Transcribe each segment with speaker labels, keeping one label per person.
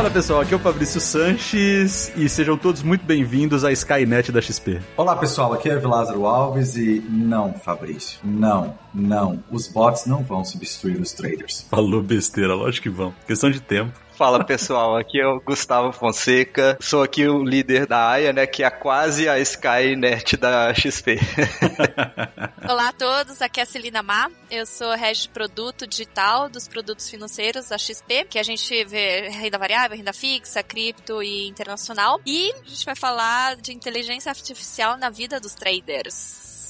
Speaker 1: Fala pessoal, aqui é o Fabrício Sanches e sejam todos muito bem-vindos à Skynet da XP.
Speaker 2: Olá pessoal, aqui é o Lázaro Alves e não, Fabrício, não, não, os bots não vão substituir os traders.
Speaker 1: Falou besteira, lógico que vão, questão de tempo.
Speaker 3: Fala pessoal, aqui é o Gustavo Fonseca, sou aqui o líder da AIA, né, que é quase a Skynet da XP.
Speaker 4: Olá a todos, aqui é a Celina Má, eu sou head de produto digital dos produtos financeiros da XP, que a gente vê renda variável, renda fixa, cripto e internacional. E a gente vai falar de inteligência artificial na vida dos traders.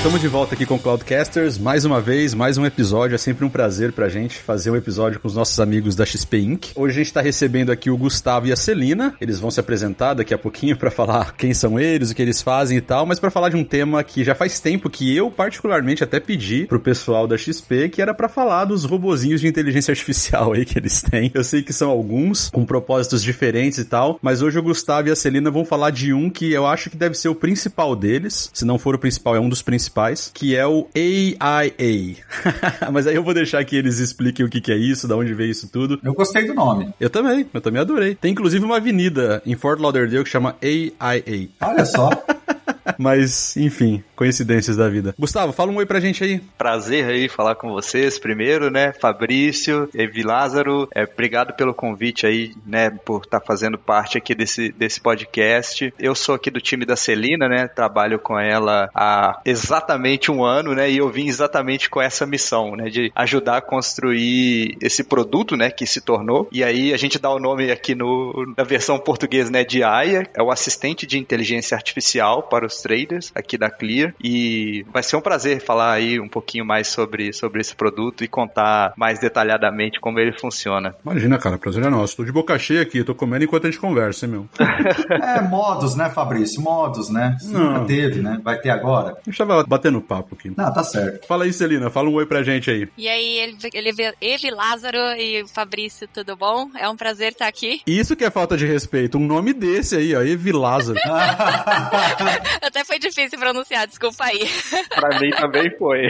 Speaker 1: Estamos de volta aqui com o Cloudcasters, mais uma vez, mais um episódio. É sempre um prazer pra gente fazer um episódio com os nossos amigos da XP Inc. Hoje a gente tá recebendo aqui o Gustavo e a Celina. Eles vão se apresentar daqui a pouquinho para falar quem são eles, o que eles fazem e tal, mas para falar de um tema que já faz tempo que eu particularmente até pedi pro pessoal da XP, que era para falar dos robozinhos de inteligência artificial aí que eles têm. Eu sei que são alguns com propósitos diferentes e tal, mas hoje o Gustavo e a Celina vão falar de um que eu acho que deve ser o principal deles. Se não for o principal, é um dos principais principais, que é o AIA. Mas aí eu vou deixar que eles expliquem o que, que é isso, da onde veio isso tudo.
Speaker 2: Eu gostei do nome.
Speaker 1: Eu também, eu também adorei. Tem inclusive uma avenida em Fort Lauderdale que chama AIA.
Speaker 2: Olha só.
Speaker 1: Mas, enfim, coincidências da vida. Gustavo, fala um oi pra gente aí.
Speaker 3: Prazer aí falar com vocês primeiro, né? Fabrício, Evi Lázaro, é, obrigado pelo convite aí, né? Por estar tá fazendo parte aqui desse, desse podcast. Eu sou aqui do time da Celina, né? Trabalho com ela há exatamente um ano, né? E eu vim exatamente com essa missão, né? De ajudar a construir esse produto, né? Que se tornou. E aí a gente dá o nome aqui no, na versão portuguesa, né? De AIA, é o assistente de inteligência artificial para os traders aqui da Clear e vai ser um prazer falar aí um pouquinho mais sobre, sobre esse produto e contar mais detalhadamente como ele funciona.
Speaker 1: Imagina, cara, prazer é nosso. Tô de boca cheia aqui, tô comendo enquanto a gente conversa, hein, meu?
Speaker 2: é, modos, né, Fabrício? Modos, né? Não. Nunca teve, né? Vai ter agora.
Speaker 1: A gente tava batendo papo aqui.
Speaker 2: Não, tá certo.
Speaker 1: Fala aí, Celina, fala um oi pra gente aí.
Speaker 4: E aí, ele, ele, ele Lázaro e Fabrício, tudo bom? É um prazer estar aqui.
Speaker 1: Isso que é falta de respeito, um nome desse aí, ó, Evi Lázaro.
Speaker 4: Até foi difícil pronunciar, desculpa aí.
Speaker 3: pra mim também foi.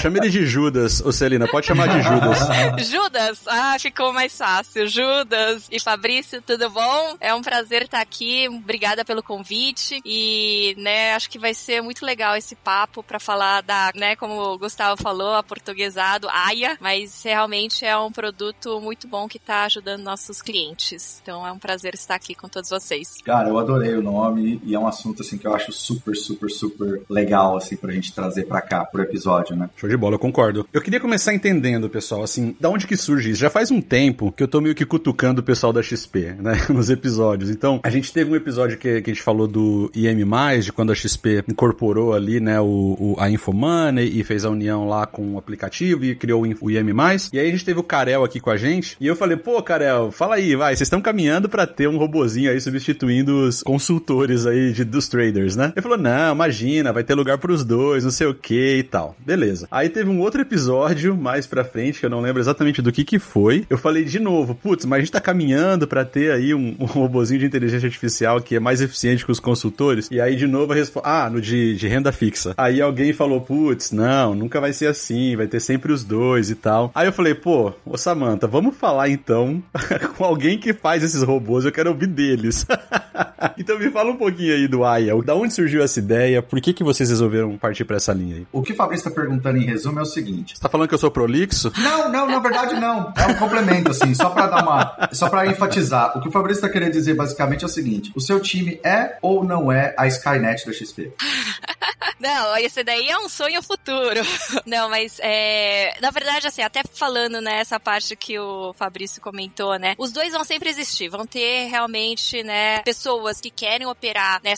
Speaker 1: Chama ele de Judas, ô Celina, pode chamar de Judas.
Speaker 4: Judas? Ah, ficou mais fácil. Judas e Fabrício, tudo bom? É um prazer estar aqui, obrigada pelo convite e, né, acho que vai ser muito legal esse papo para falar da, né, como o Gustavo falou, a portuguesado AIA, mas realmente é um produto muito bom que está ajudando nossos clientes. Então é um prazer estar aqui com todos vocês.
Speaker 2: Cara, eu adorei o nome e é um assunto assim que eu acho super, super, super legal, assim, pra gente trazer pra cá, pro episódio, né?
Speaker 1: Show de bola, eu concordo. Eu queria começar entendendo, pessoal, assim, da onde que surge isso? Já faz um tempo que eu tô meio que cutucando o pessoal da XP, né, nos episódios. Então, a gente teve um episódio que, que a gente falou do IM+, de quando a XP incorporou ali, né, o, o, a Infomoney e fez a união lá com o aplicativo e criou o IM+. E aí a gente teve o Karel aqui com a gente, e eu falei, pô, Karel, fala aí, vai, vocês estão caminhando para ter um robozinho aí substituindo os consultores aí de, dos traders, né? Ele falou, não, imagina, vai ter lugar pros dois, não sei o que e tal. Beleza. Aí teve um outro episódio mais pra frente, que eu não lembro exatamente do que que foi. Eu falei de novo, putz, mas a gente tá caminhando para ter aí um, um robozinho de inteligência artificial que é mais eficiente que os consultores. E aí de novo a resposta, ah, no de, de renda fixa. Aí alguém falou, putz, não, nunca vai ser assim, vai ter sempre os dois e tal. Aí eu falei, pô, ô Samantha, vamos falar então com alguém que faz esses robôs, eu quero ouvir deles. então me fala um pouquinho aí do Aya, da onde surgiu essa ideia, por que que vocês resolveram partir para essa linha aí?
Speaker 2: O que o Fabrício está perguntando em resumo é o seguinte.
Speaker 1: Você tá falando que eu sou prolixo?
Speaker 2: Não, não, na verdade não. É um complemento, assim, só para dar uma. Só para enfatizar. O que o Fabrício está querendo dizer basicamente é o seguinte: o seu time é ou não é a Skynet da XP?
Speaker 4: Não, esse daí é um sonho futuro. Não, mas é, na verdade, assim, até falando nessa né, parte que o Fabrício comentou, né? Os dois vão sempre existir, vão ter realmente, né, pessoas que querem operar, né,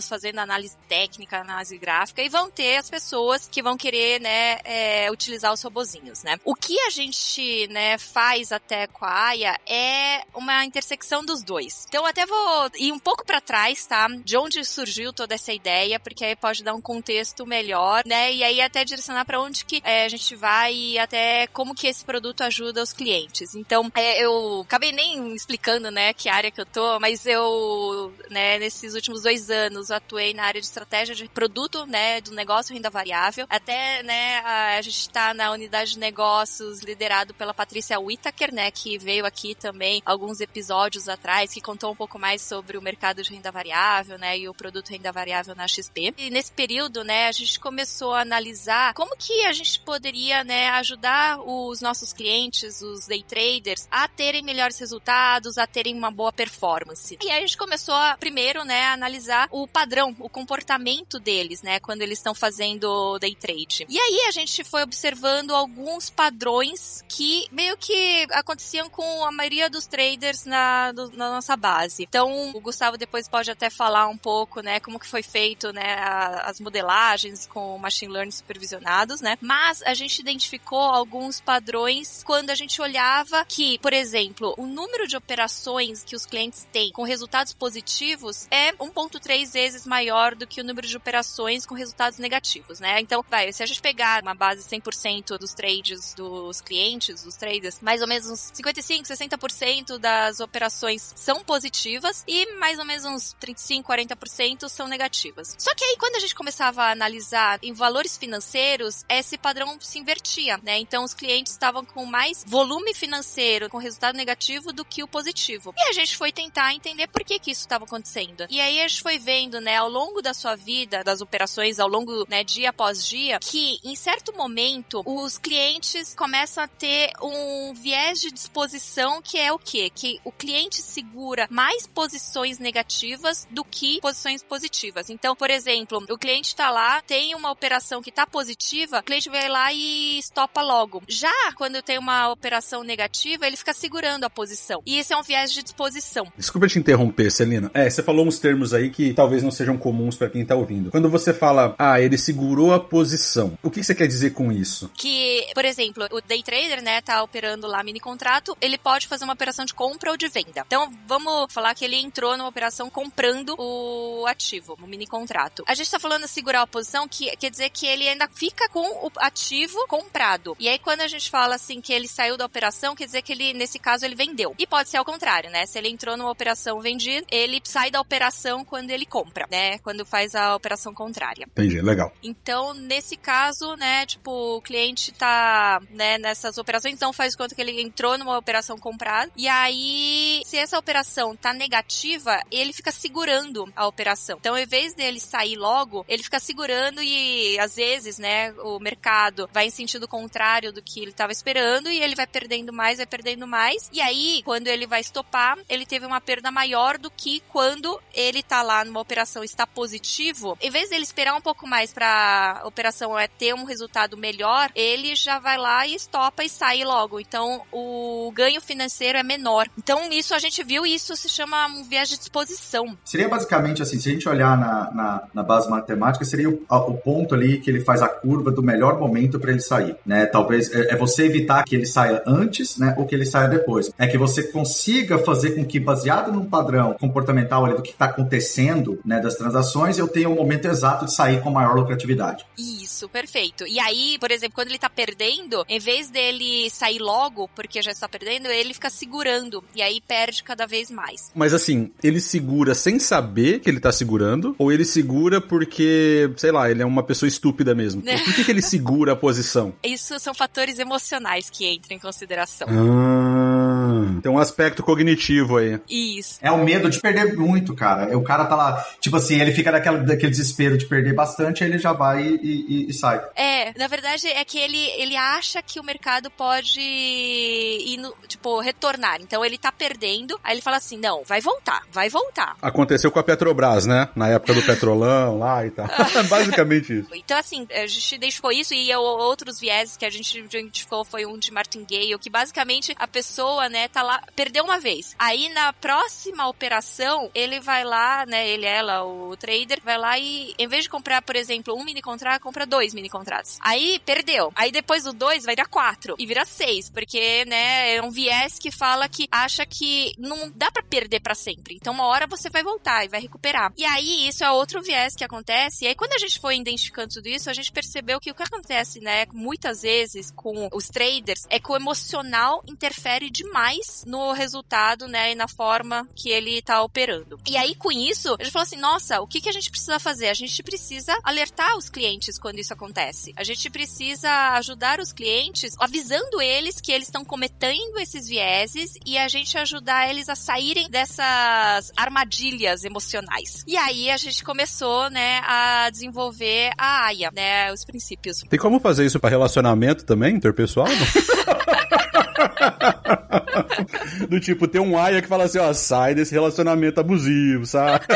Speaker 4: sozinhos, fazendo análise técnica, análise gráfica, e vão ter as pessoas que vão querer, né, é, utilizar os robozinhos, né? O que a gente, né, faz até com a AIA é uma intersecção dos dois. Então, até vou ir um pouco para trás, tá? De onde surgiu toda essa ideia, porque aí pode dar um contexto melhor, né? E aí até direcionar para onde que é, a gente vai e até como que esse produto ajuda os clientes. Então, é, eu acabei nem explicando, né, que área que eu tô, mas eu, né, nesses últimos dois anos atuei na área de estratégia de produto, né, do negócio renda variável. Até, né, a, a gente está na unidade de negócios liderado pela Patrícia Whittaker, né, que veio aqui também alguns episódios atrás, que contou um pouco mais sobre o mercado de renda variável, né, e o produto renda variável na XP. E nesse período, né, a gente começou a analisar como que a gente poderia, né, ajudar os nossos clientes, os day traders, a terem melhores resultados, a terem uma boa performance. E aí a gente começou a, primeiro, né, a analisar o padrão, o comportamento deles, né, quando eles estão fazendo day trade. E aí a gente foi observando alguns padrões que meio que aconteciam com a maioria dos traders na, do, na nossa base. Então, o Gustavo depois pode até falar um pouco, né, como que foi feito, né, a, as modelagens com machine learning supervisionados, né? Mas a gente identificou alguns padrões quando a gente olhava que, por exemplo, o número de operações que os clientes têm com resultados positivos é 1.3 vezes maior do que o número de operações com resultados negativos, né? Então, vai, se a gente pegar uma base 100% dos trades dos clientes, dos traders, mais ou menos uns 55, 60% das operações são positivas e mais ou menos uns 35, 40% são negativas. Só que aí quando a gente começava a analisar em valores financeiros, esse padrão se invertia, né? Então os clientes estavam com mais volume financeiro com resultado negativo do que o positivo. E a gente foi tentar entender por que que isso estava acontecendo. E aí a gente foi né, ao longo da sua vida, das operações, ao longo, né, dia após dia, que em certo momento os clientes começam a ter um viés de disposição que é o quê? Que o cliente segura mais posições negativas do que posições positivas. Então, por exemplo, o cliente está lá, tem uma operação que está positiva, o cliente vai lá e estopa logo. Já quando tem uma operação negativa, ele fica segurando a posição. E esse é um viés de disposição.
Speaker 1: Desculpa te interromper, Celina. É, você falou uns termos aí que talvez não sejam comuns para quem tá ouvindo. Quando você fala, ah, ele segurou a posição, o que você quer dizer com isso?
Speaker 4: Que, por exemplo, o day trader, né, tá operando lá mini contrato, ele pode fazer uma operação de compra ou de venda. Então, vamos falar que ele entrou numa operação comprando o ativo, o mini contrato. A gente tá falando segurar a posição, que quer dizer que ele ainda fica com o ativo comprado. E aí, quando a gente fala assim que ele saiu da operação, quer dizer que ele, nesse caso, ele vendeu. E pode ser ao contrário, né? Se ele entrou numa operação vendida, ele sai da operação quando ele compra, né? Quando faz a operação contrária.
Speaker 1: Entendi, legal.
Speaker 4: Então, nesse caso, né, tipo, o cliente tá, né, nessas operações, então faz conta que ele entrou numa operação comprada, e aí, se essa operação tá negativa, ele fica segurando a operação. Então, em vez dele sair logo, ele fica segurando e, às vezes, né, o mercado vai em sentido contrário do que ele estava esperando e ele vai perdendo mais, vai perdendo mais. E aí, quando ele vai estopar, ele teve uma perda maior do que quando ele tá lá numa operação está positivo. Em vez dele esperar um pouco mais para a operação é ter um resultado melhor, ele já vai lá e estopa e sai logo. Então, o ganho financeiro é menor. Então, isso a gente viu e isso se chama um viés de disposição.
Speaker 2: Seria basicamente assim, se a gente olhar na, na, na base matemática, seria o, o, ponto ali que ele faz a curva do melhor momento para ele sair, né? Talvez é, é, você evitar que ele saia antes, né, ou que ele saia depois. É que você consiga fazer com que, baseado num padrão comportamental ali do que está acontecendo, né, das transações, eu tenha o momento exato de sair com maior lucratividade.
Speaker 4: Isso, perfeito. E aí, por exemplo, quando ele está perdendo, em vez dele sair logo, porque já está perdendo, ele fica segurando e aí perde cada vez mais.
Speaker 1: Mas assim, ele segura sem saber que ele está segurando, ou ele segura porque, sei lá, ele é uma pessoa estúpida mesmo. Por que, que ele segura a posição?
Speaker 4: Isso são fatores emocionais que entram em consideração.
Speaker 1: Ah. Ah, tem um aspecto cognitivo aí.
Speaker 4: Isso.
Speaker 2: É o medo de perder muito, cara. O cara tá lá, tipo assim, ele fica naquela, daquele desespero de perder bastante, aí ele já vai e, e- e sai.
Speaker 4: É, na verdade é que ele, ele acha que o mercado pode ir no, tipo, retornar. Então ele tá perdendo, aí ele fala assim: não, vai voltar, vai voltar.
Speaker 1: Aconteceu com a Petrobras, né? Na época do petrolão lá e tal. Basicamente isso.
Speaker 4: Então, assim, a gente identificou isso e outros vieses que a gente identificou foi um de Martingale, que basicamente a pessoa, né, tá lá, perdeu uma vez. Aí na próxima operação, ele vai lá, né, ele, ela, o trader, vai lá e em vez de comprar, por exemplo, um mini contrato, compra dois mini contratos. Aí perdeu. Aí depois do dois vai dar quatro e vira seis, porque, né, é um viés que fala que acha que não dá pra perder pra sempre. Então uma hora você vai voltar e vai recuperar. E aí isso é outro viés que acontece. E aí quando a gente foi identificando tudo isso, a gente percebeu que o que acontece, né, muitas vezes com os traders é que o emocional interfere demais no resultado, né, e na forma que ele tá operando. E aí com isso, a gente falou assim, nossa, o que que a gente precisa fazer? A gente precisa alertar os clientes quando isso acontece. A gente precisa ajudar os clientes avisando eles que eles estão cometendo esses vieses e a gente ajudar eles a saírem dessas armadilhas emocionais. E aí a gente começou, né, a desenvolver a AIA, né, os princípios.
Speaker 1: Tem como fazer isso pra relacionamento também, interpessoal? Do tipo, tem um aia que fala assim, ó, sai desse relacionamento abusivo, sabe?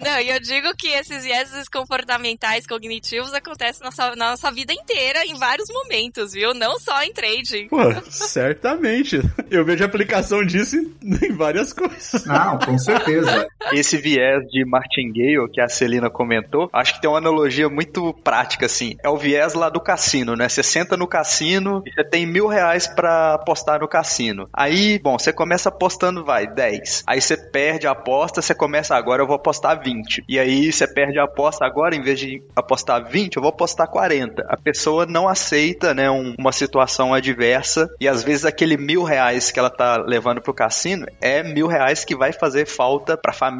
Speaker 4: Não, e eu digo que esses vieses comportamentais cognitivos acontecem na nossa, na nossa vida inteira, em vários momentos, viu? Não só em trading.
Speaker 1: Pô, certamente. Eu vejo a aplicação disso em, em várias coisas.
Speaker 2: Não, com certeza.
Speaker 3: Esse viés de martingale que a Celina comentou, acho que tem uma analogia muito prática, assim. É o viés lá do cassino, né? Você senta no cassino e você tem mil reais pra apostar no cassino. Aí, bom, você começa apostando, vai, 10. Aí você perde a aposta, você começa, agora eu vou apostar 20. E aí você perde a aposta, agora em vez de apostar 20, eu vou apostar 40. A pessoa não aceita, né, um- uma situação adversa e às vezes aquele mil reais que ela tá levando pro cassino é mil reais que vai fazer falta pra família,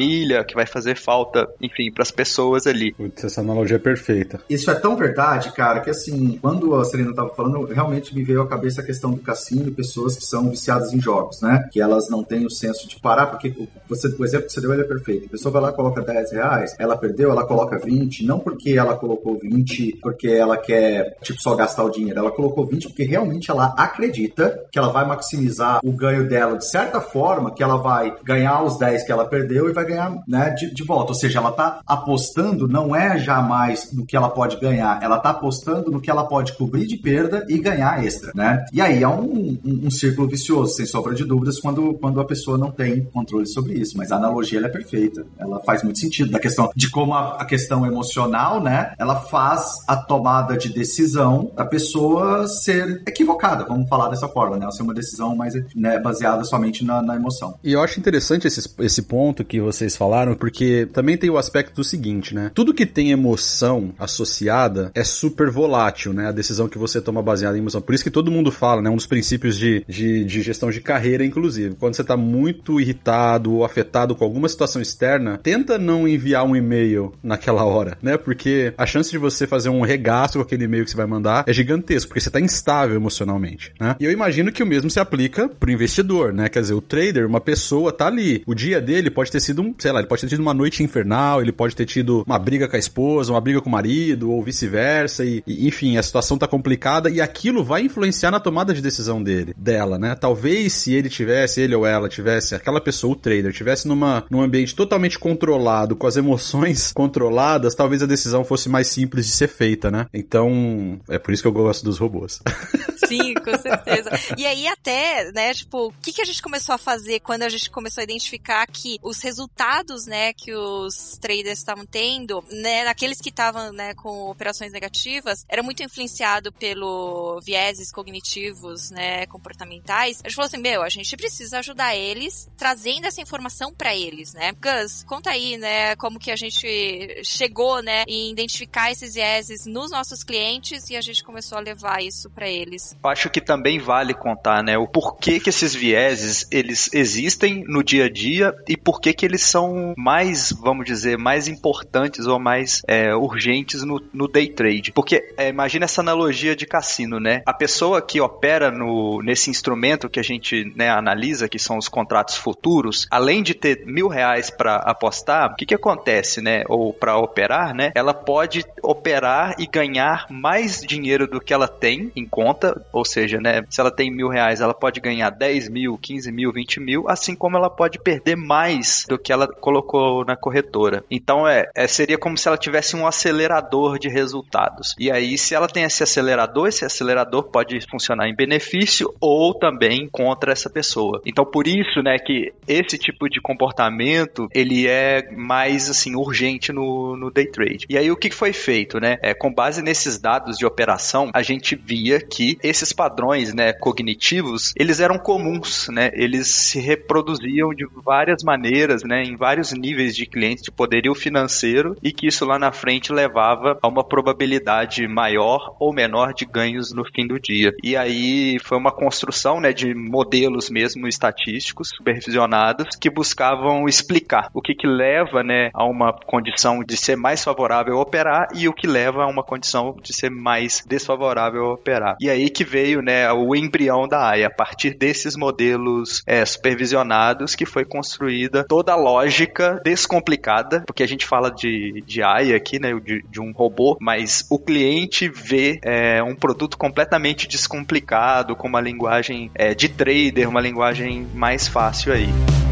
Speaker 3: que vai fazer falta, enfim, pras pessoas ali.
Speaker 1: Putz, essa analogia é perfeita.
Speaker 2: Isso é tão verdade, cara, que assim, quando a Serena tava falando, realmente me veio à cabeça a questão do cassino e pessoas que são viciadas em jogos, né? Que elas não têm o senso de parar, porque você, o exemplo que você deu ele é perfeito. A pessoa vai lá e coloca 10 reais, ela perdeu, ela coloca 20, não porque ela colocou 20 porque ela quer, tipo, só gastar o dinheiro. Ela colocou 20 porque realmente ela acredita que ela vai maximizar o ganho dela de certa forma, que ela vai ganhar os 10 que ela perdeu e vai ganhar, né, de, de volta. Ou seja, ela tá apostando não é jamais no que ela pode ganhar, ela tá apostando no que ela pode cobrir de perda e ganhar extra, né? E aí é um, um, um círculo vicioso, sem sombra de dúvidas, quando, quando a pessoa não tem controle sobre isso. Mas a analogia é perfeita. Ela faz muito sentido da questão de como a, a questão emocional, né? Ela faz a tomada de decisão da pessoa ser equivocada, vamos falar dessa forma, né? Ela ser uma decisão mais né, baseada somente na, na emoção.
Speaker 1: E eu acho interessante esse, esse ponto que vocês falaram, porque também tem o aspecto do seguinte, né? Tudo que tem emoção associada é super volátil, né? A decisão que você toma baseada em emoção. Por isso que todo mundo fala, né? Um dos princípios de, de, de gestão de carreira, inclusive. Quando você tá muito irritado ou afetado com alguma situação externa, tenta não enviar um e-mail naquela hora, né? Porque a chance de você fazer um regaço com aquele e-mail que você vai mandar é gigantesco, porque você tá instável emocionalmente, né? E eu imagino que o mesmo se aplica pro investidor, né? Quer dizer, o trader, uma pessoa tá ali. O dia dele pode ter sido sei lá, ele pode ter tido uma noite infernal, ele pode ter tido uma briga com a esposa, uma briga com o marido, ou vice-versa, e, e, enfim, a situação tá complicada e aquilo vai influenciar na tomada de decisão dele, dela, né? Talvez se ele tivesse, ele ou ela tivesse, aquela pessoa, o trader, tivesse numa, num ambiente totalmente controlado, com as emoções controladas, talvez a decisão fosse mais simples de ser feita, né? Então, é por isso que eu gosto dos robôs.
Speaker 4: Sim, com certeza. E aí até, né, tipo, o que, que a gente começou a fazer quando a gente começou a identificar que os resultados, né, que os traders estavam tendo, né, naqueles que estavam, né, com operações negativas, era muito influenciado pelo vieses cognitivos, né, comportamentais. A gente falou assim, meu, a gente precisa ajudar eles trazendo essa informação para eles, né? Gus, conta aí, né, como que a gente chegou, né, em identificar esses vieses nos nossos clientes e a gente começou a levar isso para eles.
Speaker 3: Acho que também vale contar, né, o porquê que esses vieses eles existem no dia a dia e por que que eles são mais, vamos dizer, mais importantes ou mais é, urgentes no, no, day trade. Porque é, imagina essa analogia de cassino, né? A pessoa que opera no, nesse instrumento que a gente né, analisa, que são os contratos futuros, além de ter mil reais para apostar, o que, que acontece, né? Ou para operar, né? Ela pode operar e ganhar mais dinheiro do que ela tem em conta, ou seja, né? Se ela tem mil reais, ela pode ganhar 10 mil, 15 mil, 20 mil, assim como ela pode perder mais do que ela colocou na corretora. Então é, é seria como se ela tivesse um acelerador de resultados. E aí, se ela tem esse acelerador, esse acelerador pode funcionar em benefício ou também contra essa pessoa. Então, por isso, né, que esse tipo de comportamento ele é mais assim urgente no, no day trade. E aí, o que foi feito, né? É, com base nesses dados de operação, a gente via que esses padrões, né, cognitivos, eles eram comuns, né? Eles se reproduziam de várias maneiras, né, em vários níveis de clientes de poderio financeiro e que isso lá na frente levava a uma probabilidade maior ou menor de ganhos no fim do dia. E aí foi uma construção, né, de modelos mesmo estatísticos supervisionados que buscavam explicar o que que leva, né, a uma condição de ser mais favorável a operar e o que leva a uma condição de ser mais desfavorável a operar. E aí que veio, né, o embrião da AIA, a partir desses modelos é, supervisionados que foi construída toda a lógica descomplicada, porque a gente fala de, de AIA aqui, né, de, de um robô, mas o cliente vê é, um produto completamente descomplicado, com uma linguagem é, de trader, uma linguagem mais fácil aí.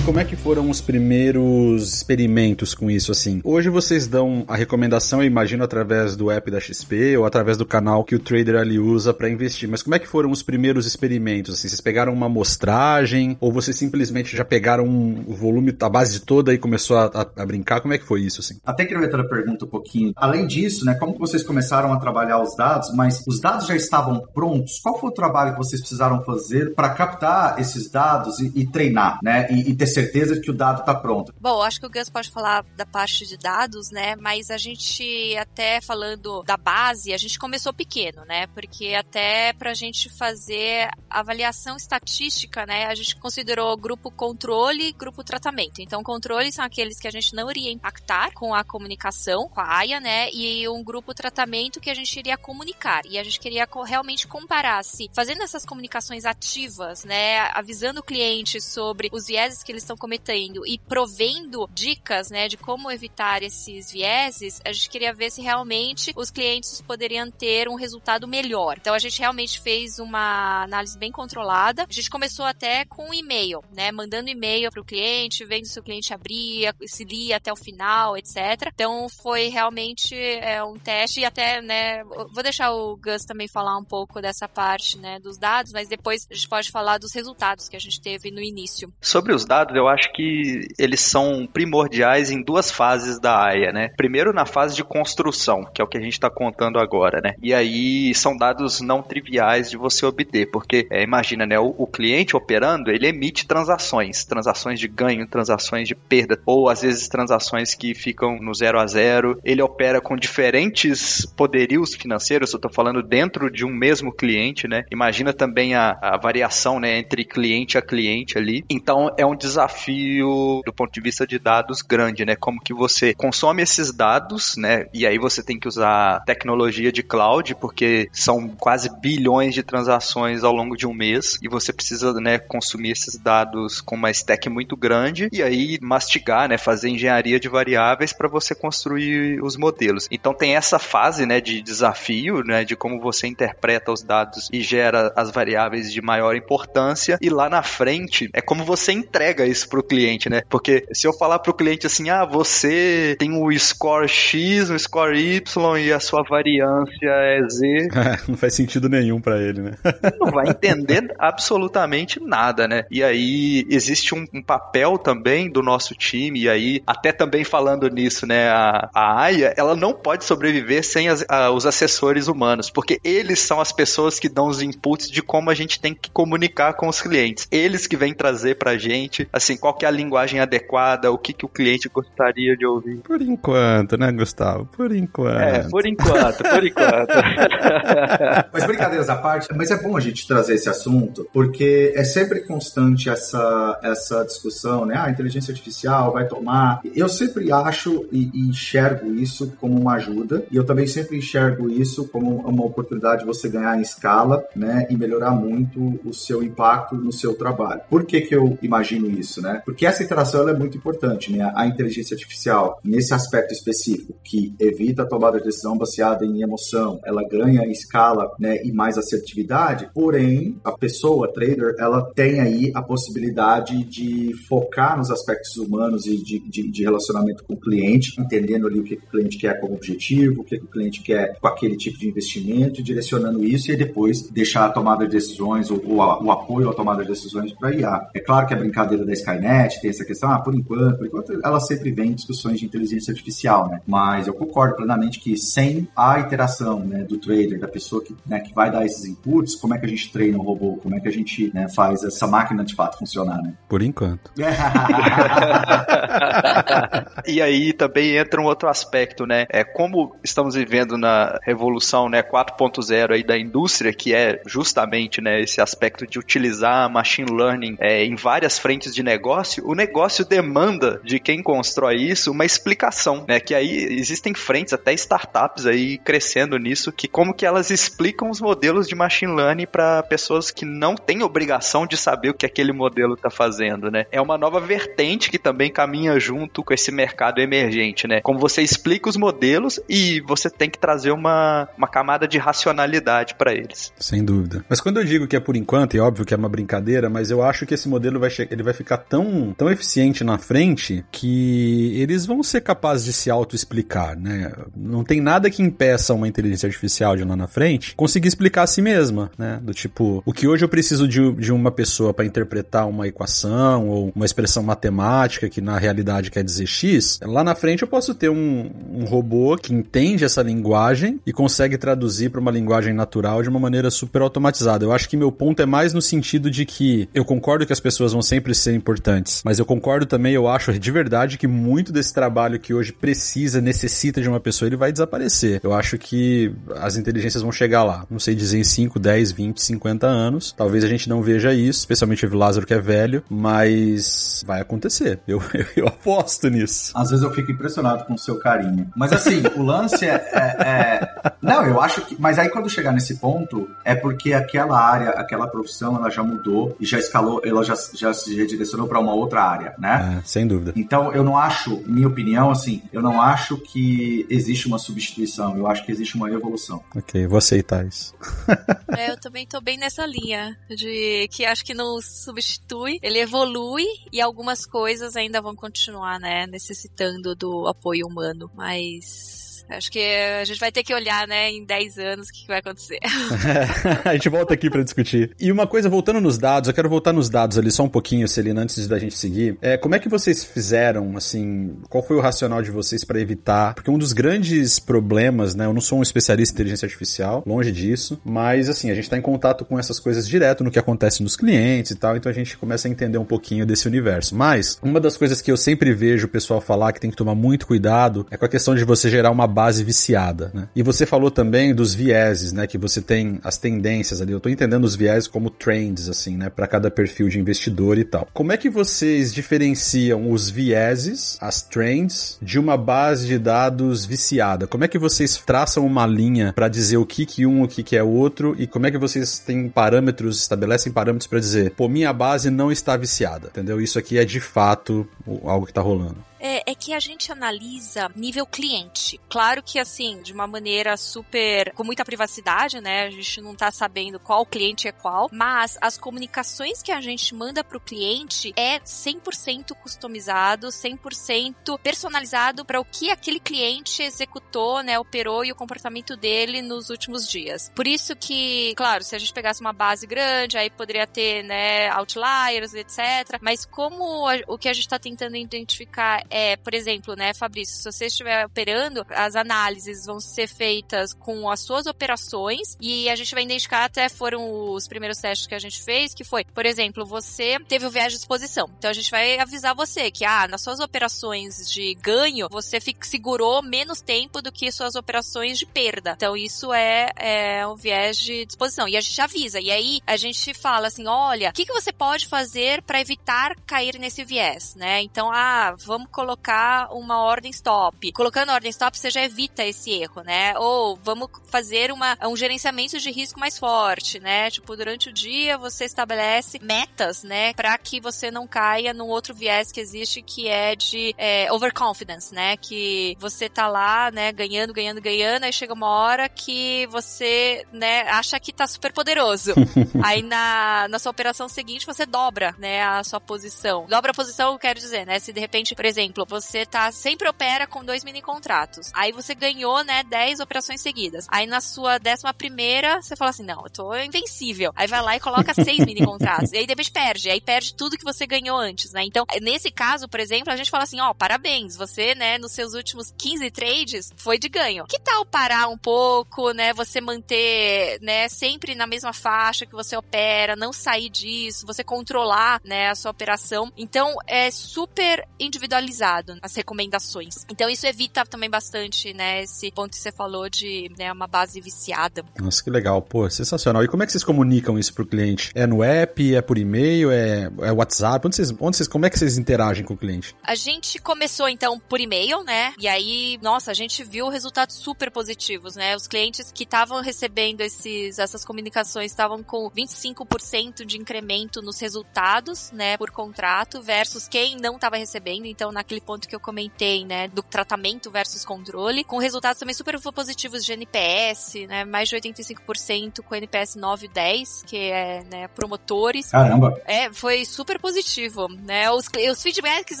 Speaker 1: E como é que foram os primeiros experimentos com isso, assim? Hoje vocês dão a recomendação, eu imagino, através do app da XP ou através do canal que o trader ali usa para investir. Mas como é que foram os primeiros experimentos? Assim, vocês pegaram uma amostragem ou vocês simplesmente já pegaram o volume, a base toda e começou a, a, a, brincar? Como é que foi isso, assim?
Speaker 2: Até queria outra pergunta um pouquinho. Além disso, né, como que vocês começaram a trabalhar os dados, mas os dados já estavam prontos? Qual foi o trabalho que vocês precisaram fazer para captar esses dados e, e treinar, né? E, e ter certeza que o dado está pronto.
Speaker 4: Bom, acho que o Gus pode falar da parte de dados, né? Mas a gente, até falando da base, a gente começou pequeno, né? Porque até para a gente fazer avaliação estatística, né? A gente considerou grupo controle e grupo tratamento. Então, controle são aqueles que a gente não iria impactar com a comunicação, com a AIA, né? E um grupo tratamento que a gente iria comunicar. E a gente queria realmente comparar se fazendo essas comunicações ativas, né? Avisando o cliente sobre os vieses que eles estão cometendo e provendo dicas, né, de como evitar esses vieses, a gente queria ver se realmente os clientes poderiam ter um resultado melhor. Então a gente realmente fez uma análise bem controlada. A gente começou até com e-mail, né, mandando e-mail para o cliente, vendo se o cliente abria, se lia até o final, etc. Então foi realmente é, um teste e até, né, vou deixar o Gus também falar um pouco dessa parte, né, dos dados, mas depois a gente pode falar dos resultados que a gente teve no início.
Speaker 3: Sobre os dados eu acho que eles são primordiais em duas fases da AIA, né? Primeiro na fase de construção, que é o que a gente está contando agora, né? E aí são dados não triviais de você obter, porque é, imagina, né? O, o, cliente operando, ele emite transações, transações de ganho, transações de perda, ou às vezes transações que ficam no zero a zero. Ele opera com diferentes poderios financeiros, eu estou falando dentro de um mesmo cliente, né? Imagina também a, a variação, né? Entre cliente a cliente ali. Então é um desafio desafio do ponto de vista de dados grande, né? Como que você consome esses dados, né? E aí você tem que usar tecnologia de cloud, porque são quase bilhões de transações ao longo de um mês e você precisa, né, consumir esses dados com uma stack muito grande e aí mastigar, né, fazer engenharia de variáveis para você construir os modelos. Então tem essa fase, né, de desafio, né, de como você interpreta os dados e gera as variáveis de maior importância e lá na frente é como você entrega isso pro cliente, né? Porque se eu falar pro cliente assim, ah, você tem um score X, um score Y e a sua variância é Z.
Speaker 1: não faz sentido nenhum para ele, né?
Speaker 3: não vai entender absolutamente nada, né? E aí existe um, um, papel também do nosso time, e aí, até também falando nisso, né? A, a AIA, ela não pode sobreviver sem as, a, os assessores humanos, porque eles são as pessoas que dão os inputs de como a gente tem que comunicar com os clientes. Eles que vêm trazer pra gente, assim, qual que é a linguagem adequada, o que, que o cliente gostaria de ouvir.
Speaker 1: Por enquanto, né, Gustavo? Por enquanto. É,
Speaker 3: por enquanto, por enquanto.
Speaker 2: mas brincadeiras à parte, mas é bom a gente trazer esse assunto, porque é sempre constante essa, essa discussão, né? Ah, a inteligência artificial vai tomar. Eu sempre acho e, e enxergo isso como uma ajuda, e eu também sempre enxergo isso como uma oportunidade de você ganhar em escala, né? E melhorar muito o seu impacto no seu trabalho. Por que, que eu imagino isso, né? Porque essa interação é muito importante, né? A inteligência artificial, nesse aspecto específico, que evita a tomada de decisão baseada em emoção, ela ganha escala, né? E mais assertividade, porém, a pessoa, a trader, ela tem aí a possibilidade de focar nos aspectos humanos e de, de, de relacionamento com o cliente, entendendo ali o que, o cliente quer como objetivo, o que, o cliente quer com aquele tipo de investimento, direcionando isso e depois deixar a tomada de decisões, o, o, o apoio à tomada de decisões para IA. É claro que a brincadeira da Skynet tem essa questão, ah, por enquanto, por enquanto ela sempre vem em discussões de inteligência artificial, né? Mas eu concordo plenamente que sem a interação né, do trader, da pessoa que, né, que vai dar esses inputs, como é que a gente treina o robô, como é que a gente né, faz essa máquina de fato funcionar, né?
Speaker 1: Por enquanto.
Speaker 3: e aí também entra um outro aspecto, né? É como estamos vivendo na revolução, né, 4.0 aí da indústria, que é justamente, né, esse aspecto de utilizar machine learning é, em várias frentes de negócio. O negócio demanda de quem constrói isso uma explicação, né? Que aí existem frentes até startups aí crescendo nisso, que como que elas explicam os modelos de machine learning para pessoas que não têm obrigação de saber o que aquele modelo está fazendo, né? É uma nova vertente que também caminha junto com esse mercado emergente, né? Como você explica os modelos e você tem que trazer uma, uma camada de racionalidade para eles.
Speaker 1: Sem dúvida. Mas quando eu digo que é por enquanto, e óbvio que é uma brincadeira, mas eu acho que esse modelo vai, ele vai ficar tão, tão eficiente na frente que eles vão ser capazes de se auto-explicar, né? Não tem nada que impeça uma inteligência artificial de lá na frente conseguir explicar a si mesma, né? Do tipo, o que hoje eu preciso de, de uma pessoa para interpretar uma equação ou uma expressão matemática que na realidade quer dizer X, lá na frente eu posso ter um, um robô que entende essa linguagem e consegue traduzir para uma linguagem natural de uma maneira super automatizada. Eu acho que meu ponto é mais no sentido de que eu concordo que as pessoas vão sempre ser importantes, mas eu concordo também, eu acho de verdade que muito desse trabalho que hoje precisa, necessita de uma pessoa, ele vai desaparecer. Eu acho que as inteligências vão chegar lá. Não sei dizer em 5, 10, 20, 50 anos. Talvez a gente não veja isso, especialmente o Lázaro que é velho, mas vai acontecer. Eu, eu, eu, aposto nisso.
Speaker 2: Às vezes eu fico impressionado com o seu carinho. Mas assim, o lance é, é, é, Não, eu acho que. Mas aí quando chegar nesse ponto, é porque aquela área, aquela profissão, ela já mudou e já escalou, ela já, já se redirecionou para uma outra área, né?
Speaker 1: É, sem dúvida.
Speaker 2: Então eu não acho, minha opinião, assim, eu não acho que existe uma substituição, eu acho que existe uma evolução.
Speaker 1: Ok, vou aceitar isso.
Speaker 4: é, eu também tô bem nessa linha de que acho que não substitui, ele evolui e algumas coisas ainda vão continuar, né, necessitando do apoio humano, mas Acho que a gente vai ter que olhar, né, em 10 anos o que, vai acontecer.
Speaker 1: a gente volta aqui para discutir. E uma coisa, voltando nos dados, eu quero voltar nos dados ali só um pouquinho, Celina, antes da gente seguir. É, como é que vocês fizeram, assim, qual foi o racional de vocês para evitar? Porque um dos grandes problemas, né, eu não sou um especialista em inteligência artificial, longe disso, mas assim, a gente tá em contato com essas coisas direto no que acontece nos clientes e tal, então a gente começa a entender um pouquinho desse universo. Mas, uma das coisas que eu sempre vejo o pessoal falar que tem que tomar muito cuidado é com a questão de você gerar uma base viciada, né? E você falou também dos vieses, né? Que você tem as tendências ali. Eu tô entendendo os vieses como trends, assim, né? Para cada perfil de investidor e tal. Como é que vocês diferenciam os vieses, as trends, de uma base de dados viciada? Como é que vocês traçam uma linha para dizer o que que um, o que que é outro? E como é que vocês têm parâmetros, estabelecem parâmetros para dizer, pô, minha base não está viciada, entendeu? Isso aqui é de fato algo que tá rolando.
Speaker 4: É, é que a gente analisa nível cliente. Claro que assim, de uma maneira super com muita privacidade, né? A gente não tá sabendo qual cliente é qual, mas as comunicações que a gente manda pro cliente é 100% customizado, 100% personalizado para o que aquele cliente executou, né, operou e o comportamento dele nos últimos dias. Por isso que, claro, se a gente pegasse uma base grande, aí poderia ter, né, outliers, etc. Mas como a, o que a gente está tentando identificar é, por exemplo, né, Fabrício, se você estiver operando, as análises vão ser feitas com as suas operações e a gente vai identificar até foram os primeiros testes que a gente fez, que foi, por exemplo, você teve o viés de exposição. Então a gente vai avisar você que, ah, nas suas operações de ganho, você segurou menos tempo do que suas operações de perda. Então isso é, é um viés de disposição. E a gente avisa. E aí a gente fala assim, olha, o que, que você pode fazer para evitar cair nesse viés, né? Então, ah, vamos colocar uma ordem stop. Colocando a ordem stop, você já evita esse erro, né? Ou vamos fazer uma, um gerenciamento de risco mais forte, né? Tipo, durante o dia você estabelece metas, né? Para que você não caia num outro viés que existe que é de é, overconfidence, né? Que você tá lá, né, ganhando, ganhando, ganhando, aí chega uma hora que você, né, acha que tá super poderoso. aí na, na sua operação seguinte você dobra, né, a sua posição. Dobra a posição, eu quero dizer, né? Se de repente, por exemplo, você tá sempre opera com dois mini contratos. Aí você ganhou, né, 10 operações seguidas. Aí na sua décima primeira, você fala assim: não, eu tô invencível. Aí vai lá e coloca seis mini contratos. e aí depois perde. Aí perde tudo que você ganhou antes, né? Então, nesse caso, por exemplo, a gente fala assim: ó, oh, parabéns, você, né, nos seus últimos 15 trades foi de ganho. Que tal parar um pouco, né? Você manter, né, sempre na mesma faixa que você opera, não sair disso, você controlar, né, a sua operação. Então, é super individualizado as recomendações. Então, isso evita também bastante, né, esse ponto que você falou de, né, uma base viciada.
Speaker 1: Nossa, que legal. Pô, sensacional. E como é que vocês comunicam isso pro cliente? É no app, é por e-mail, é, é WhatsApp? Onde vocês, onde vocês, como é que vocês interagem com o cliente?
Speaker 4: A gente começou, então, por e-mail, né? E aí, nossa, a gente viu resultados super positivos, né? Os clientes que estavam recebendo esses, essas comunicações estavam com 25% de incremento nos resultados, né, por contrato, versus quem não estava recebendo. Então, naquele ponto que eu comentei, né, do tratamento versus controle, com resultados também super positivos de NPS, né, mais de 85% com NPS 9 e 10, que é, né, promotores.
Speaker 2: Caramba!
Speaker 4: É, foi super positivo, né? Os, os feedbacks,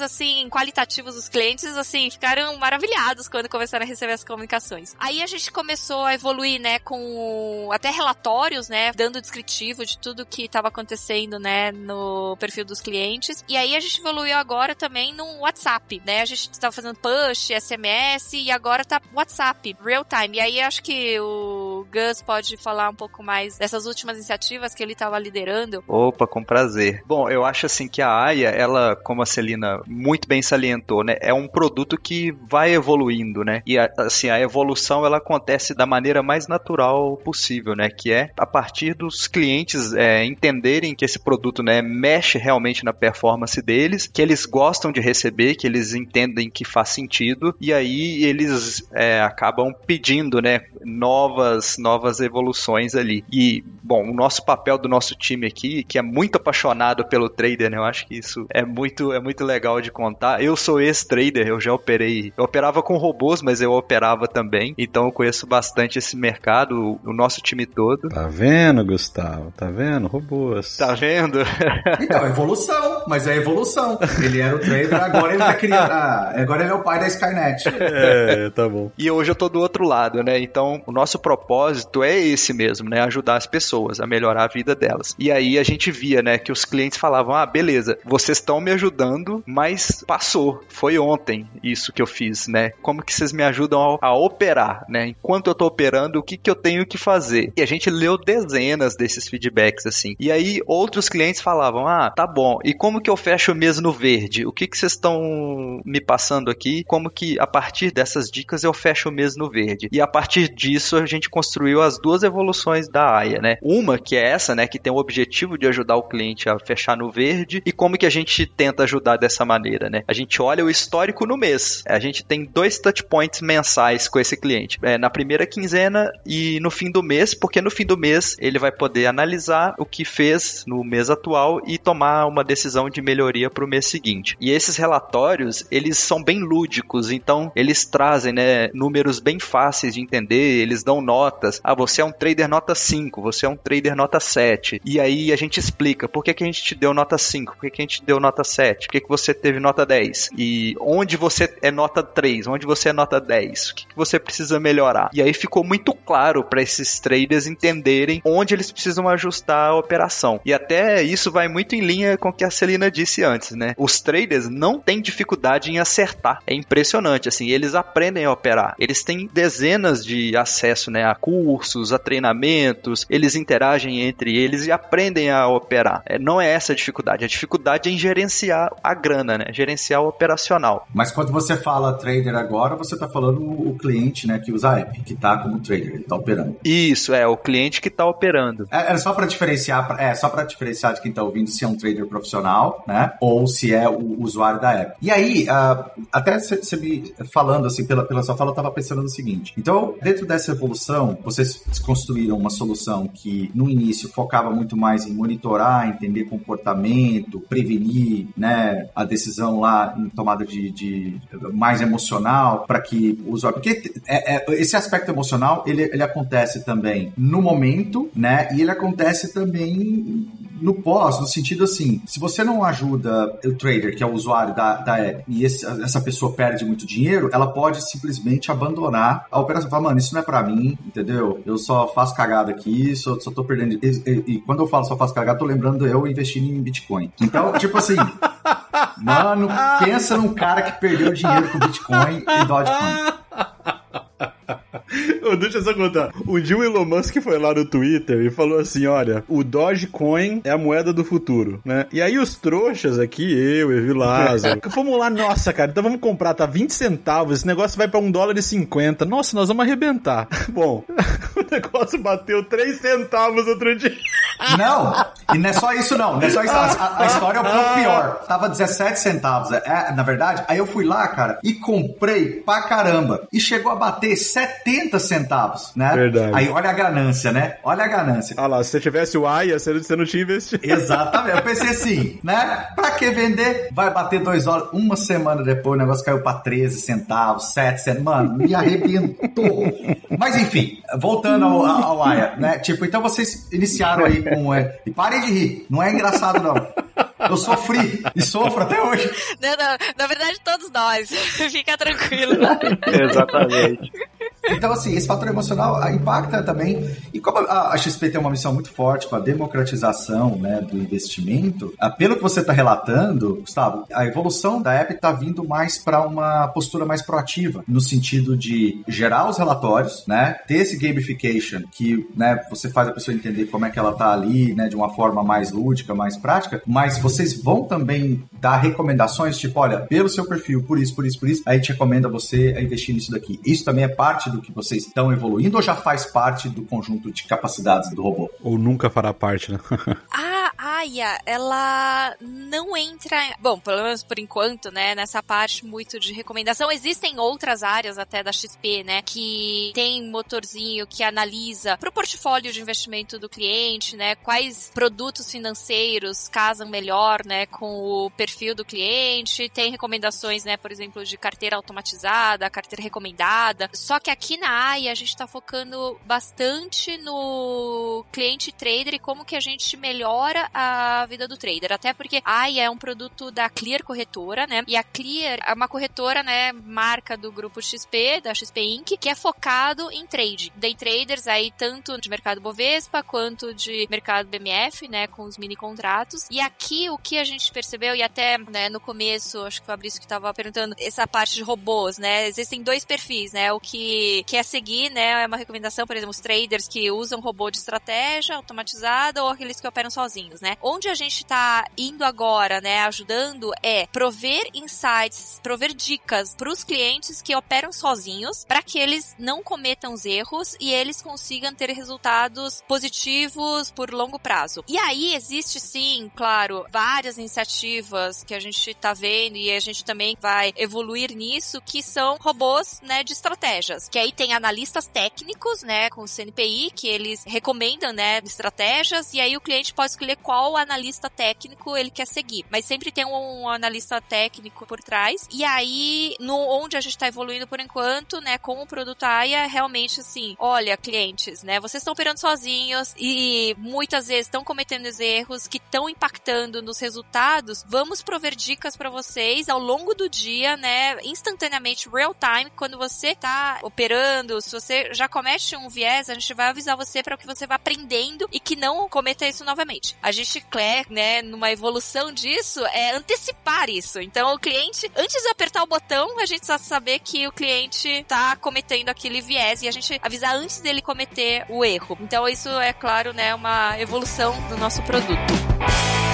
Speaker 4: assim, qualitativos dos clientes, assim, ficaram maravilhados quando começaram a receber as comunicações. Aí a gente começou a evoluir, né, com até relatórios, né, dando descritivo de tudo que estava acontecendo, né, no perfil dos clientes. E aí a gente evoluiu agora também no WhatsApp, né? A gente estava fazendo push, SMS e agora tá WhatsApp, real time. E aí acho que o Gus pode falar um pouco mais dessas últimas iniciativas que ele estava liderando.
Speaker 3: Opa, com prazer. Bom, eu acho assim que a AIA, ela, como a Celina muito bem salientou, né, é um produto que vai evoluindo, né? E assim, a evolução ela acontece da maneira mais natural possível, né? Que é a partir dos clientes é, entenderem que esse produto, né, mexe realmente na performance deles, que eles gostam de receber, que eles entendem que faz sentido, e aí eles é, acabam pedindo, né, novas, novas evoluções ali. E, bom, o nosso papel do nosso time aqui, que é muito apaixonado pelo trader, né, eu acho que isso é muito, é muito legal de contar. Eu sou ex-trader, eu já operei, eu operava com robôs, mas eu operava também, então eu conheço bastante esse mercado, o nosso time todo.
Speaker 1: Tá vendo, Gustavo? Tá vendo? Robôs.
Speaker 3: Tá vendo?
Speaker 2: Então, evolução, mas é evolução. Ele era o trader, agora ele tá criando. Ah, agora ele é o pai da Skynet.
Speaker 1: É, tá bom.
Speaker 3: E hoje eu tô do outro lado, né? Então, o nosso propósito é esse mesmo, né? Ajudar as pessoas a melhorar a vida delas. E aí a gente via, né, que os clientes falavam: "Ah, beleza, vocês estão me ajudando, mas passou, foi ontem isso que eu fiz, né? Como que vocês me ajudam a, a operar, né? Enquanto eu tô operando, o que que eu tenho que fazer?" E a gente leu dezenas desses feedbacks assim. E aí outros clientes falavam: "Ah, tá bom. E como que eu fecho o mês no verde? O que que vocês estão me passando aqui? Como que a partir dessas dicas eu fecho o mês no verde?" E a partir disso a gente construiu as duas evoluções da AIA, né? Uma que é essa, né, que tem o objetivo de ajudar o cliente a fechar no verde e como que a gente tenta ajudar dessa maneira, né? A gente olha o histórico no mês. A gente tem dois touch points mensais com esse cliente. É, na primeira quinzena e no fim do mês, porque no fim do mês ele vai poder analisar o que fez no mês atual e tomar uma decisão de melhoria para o mês seguinte. E esses relatórios, eles são bem lúdicos, então eles trazem né, números bem fáceis de entender, eles dão notas. Ah, você é um trader nota 5, você é um trader nota 7. E aí a gente explica por que, que a gente te deu nota 5, por que, que a gente deu nota 7, por que, que você teve nota 10. E onde você é nota 3, onde você é nota 10, o que, que você precisa melhorar. E aí ficou muito claro para esses traders entenderem onde eles precisam ajustar a operação. E até isso vai muito em linha com o que a Celina disse antes, né? Os traders não têm dificuldade em acertar. É impressionante, assim, eles aprendem a operar. Eles têm dezenas de acesso, né, a cursos, a treinamentos, eles interagem entre eles e aprendem a operar. É, não é essa a dificuldade, a dificuldade é em gerenciar a grana, né? Gerenciar o operacional.
Speaker 2: Mas quando você fala trader agora, você está falando o cliente, né, que usa a app, que está como trader, ele está operando.
Speaker 3: Isso, é, o cliente que está operando.
Speaker 2: É, era só para diferenciar, é, só para diferenciar de quem está ouvindo se é um trader profissional, né, ou se é o usuário da app. E aí, uh, até você me falando assim, pela, pela sua fala, eu estava pensando no seguinte. Então, dentro dessa evolução, vocês construíram uma solução que no início focava muito mais em monitorar, entender comportamento, prevenir, né, a decisão lá em tomada de, de mais emocional para que o usuário, porque é, é, esse aspecto emocional ele, ele acontece também no momento, né, e ele acontece também no pós, no sentido assim, se você não ajuda o trader, que é o usuário da, da app, e esse, essa pessoa perde muito dinheiro, ela pode simplesmente abandonar a operação. Falar, mano, isso não é pra mim, entendeu? Eu só faço cagada aqui, só, só tô perdendo. E, e, e quando eu falo só faço cagada, tô lembrando eu investindo em Bitcoin. Então, tipo assim, mano, pensa num cara que perdeu dinheiro com Bitcoin e Dogecoin.
Speaker 1: Deixa eu só contar. Um dia o Elon Musk foi lá no Twitter e falou assim: olha, o Dogecoin é a moeda do futuro, né? E aí os trouxas aqui, eu, Evi Lázaro, fomos lá, nossa, cara, então vamos comprar, tá 20 centavos, esse negócio vai pra um dólar e 50. Nossa, nós vamos arrebentar. Bom, o negócio bateu 3 centavos outro dia.
Speaker 2: Não, e não é só isso não, não é só isso. A, a história é um pouco pior. Tava 17 centavos, é, na verdade. Aí eu fui lá, cara, e comprei pra caramba. E chegou a bater 70 centavos, né?
Speaker 1: Verdade.
Speaker 2: Aí olha a ganância, né? Olha a ganância.
Speaker 1: Ah lá, se você tivesse o AIA, você não tinha investido.
Speaker 2: Exatamente. Eu pensei assim, né? Pra que vender? Vai bater 2 horas. Uma semana depois o negócio caiu pra 13 centavos, 7 centavos. Mano, me arrebentou. Mas enfim, voltando ao, ao AIA, né? Tipo, então vocês iniciaram aí com. É, e parem de rir, não é engraçado não. Eu sofri e sofro até hoje.
Speaker 4: Não, não, na verdade, todos nós. Fica tranquilo.
Speaker 3: Exatamente.
Speaker 2: Então, assim, esse fator emocional impacta também. E como a, XP tem uma missão muito forte com a democratização né, do investimento, pelo que você está relatando, Gustavo, a evolução da app está vindo mais para uma postura mais proativa, no sentido de gerar os relatórios, né, ter esse gamification que né, você faz a pessoa entender como é que ela está ali, né, de uma forma mais lúdica, mais prática, mas vocês vão também dar recomendações, tipo, olha, pelo seu perfil, por isso, por isso, por isso, a gente recomenda você a investir nisso daqui. Isso também é parte do que vocês estão evoluindo ou já faz parte do conjunto de capacidades do robô?
Speaker 1: Ou nunca fará parte, né?
Speaker 4: Aya, ela não entra, bom, pelo menos por enquanto, né, nessa parte muito de recomendação. Existem outras áreas até da XP, né, que tem motorzinho que analisa pro portfólio de investimento do cliente, né, quais produtos financeiros casam melhor, né, com o perfil do cliente. Tem recomendações, né, por exemplo, de carteira automatizada, carteira recomendada. Só que aqui na AIA a gente está focando bastante no cliente trader e como que a gente melhora a vida do trader. Até porque a AIA é um produto da Clear Corretora, né? E a Clear é uma corretora, né, marca do grupo XP, da XP Inc., que é focado em trade. Day traders aí tanto de mercado Bovespa quanto de mercado BMF, né, com os mini contratos. E aqui o que a gente percebeu e até, né, no começo, acho que o Fabrício que estava perguntando essa parte de robôs, né? Existem dois perfis, né? O que quer seguir, né, é uma recomendação, por exemplo, os traders que usam robô de estratégia automatizada ou aqueles que operam sozinhos, né? Onde a gente está indo agora, né, ajudando é prover insights, prover dicas para os clientes que operam sozinhos, para que eles não cometam os erros e eles consigam ter resultados positivos por longo prazo. E aí existe sim, claro, várias iniciativas que a gente está vendo e a gente também vai evoluir nisso, que são robôs, né, de estratégias. Que aí tem analistas técnicos, né, com o CNPI, que eles recomendam, né, estratégias, e aí o cliente pode escolher qual analista técnico ele quer seguir. Mas sempre tem um analista técnico por trás. E aí, no onde a gente está evoluindo por enquanto, né, com o produto AIA, realmente assim, olha, clientes, né, vocês estão operando sozinhos e muitas vezes estão cometendo erros que estão impactando nos resultados. Vamos prover dicas para vocês ao longo do dia, né, instantaneamente, real time, quando você está operando, se você já comete um viés, a gente vai avisar você para que você vá aprendendo e que não cometa isso novamente. A gente quer, né, numa evolução disso, é antecipar isso. Então, o cliente, antes de apertar o botão, a gente só saber que o cliente está cometendo aquele viés e a gente avisar antes dele cometer o erro. Então, isso é claro, né, uma evolução do nosso produto.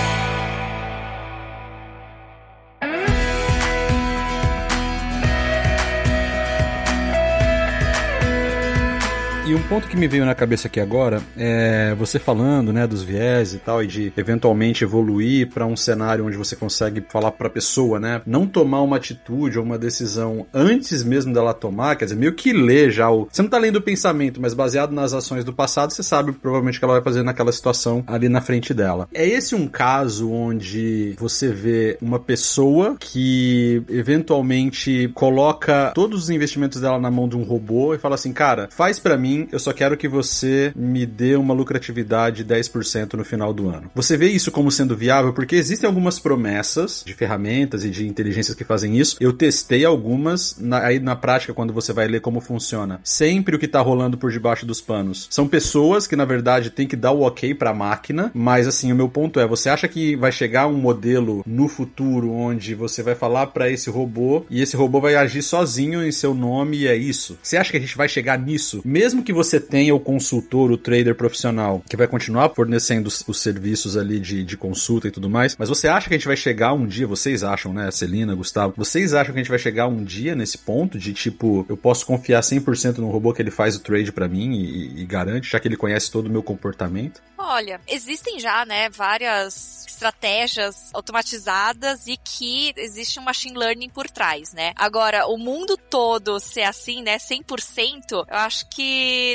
Speaker 1: E um ponto que me veio na cabeça aqui agora é você falando, né, dos viés e tal, e de eventualmente evoluir para um cenário onde você consegue falar para a pessoa, né, não tomar uma atitude ou uma decisão antes mesmo dela tomar, quer dizer, meio que ler já o. Você não tá lendo o pensamento, mas baseado nas ações do passado, você sabe provavelmente o que ela vai fazer naquela situação ali na frente dela. É esse um caso onde você vê uma pessoa que eventualmente coloca todos os investimentos dela na mão de um robô e fala assim, cara, faz para mim eu só quero que você me dê uma lucratividade de 10% no final do ano. Você vê isso como sendo viável porque existem algumas promessas de ferramentas e de inteligências que fazem isso. Eu testei algumas, na, aí na prática, quando você vai ler como funciona, sempre o que tá rolando por debaixo dos panos são pessoas que, na verdade, tem que dar o ok pra máquina, mas assim, o meu ponto é, você acha que vai chegar um modelo no futuro onde você vai falar para esse robô e esse robô vai agir sozinho em seu nome e é isso? Você acha que a gente vai chegar nisso? Mesmo que você tenha o consultor, o trader profissional, que vai continuar fornecendo os, os serviços ali de, de consulta e tudo mais, mas você acha que a gente vai chegar um dia, vocês acham, né, Celina, Gustavo, vocês acham que a gente vai chegar um dia nesse ponto de tipo, eu posso confiar 100% no robô que ele faz o trade para mim e, e garante, já que ele conhece todo o meu comportamento?
Speaker 4: Olha, existem já, né, várias estratégias automatizadas e que existe um machine learning por trás, né? Agora, o mundo todo ser assim, né, 100%, eu acho que,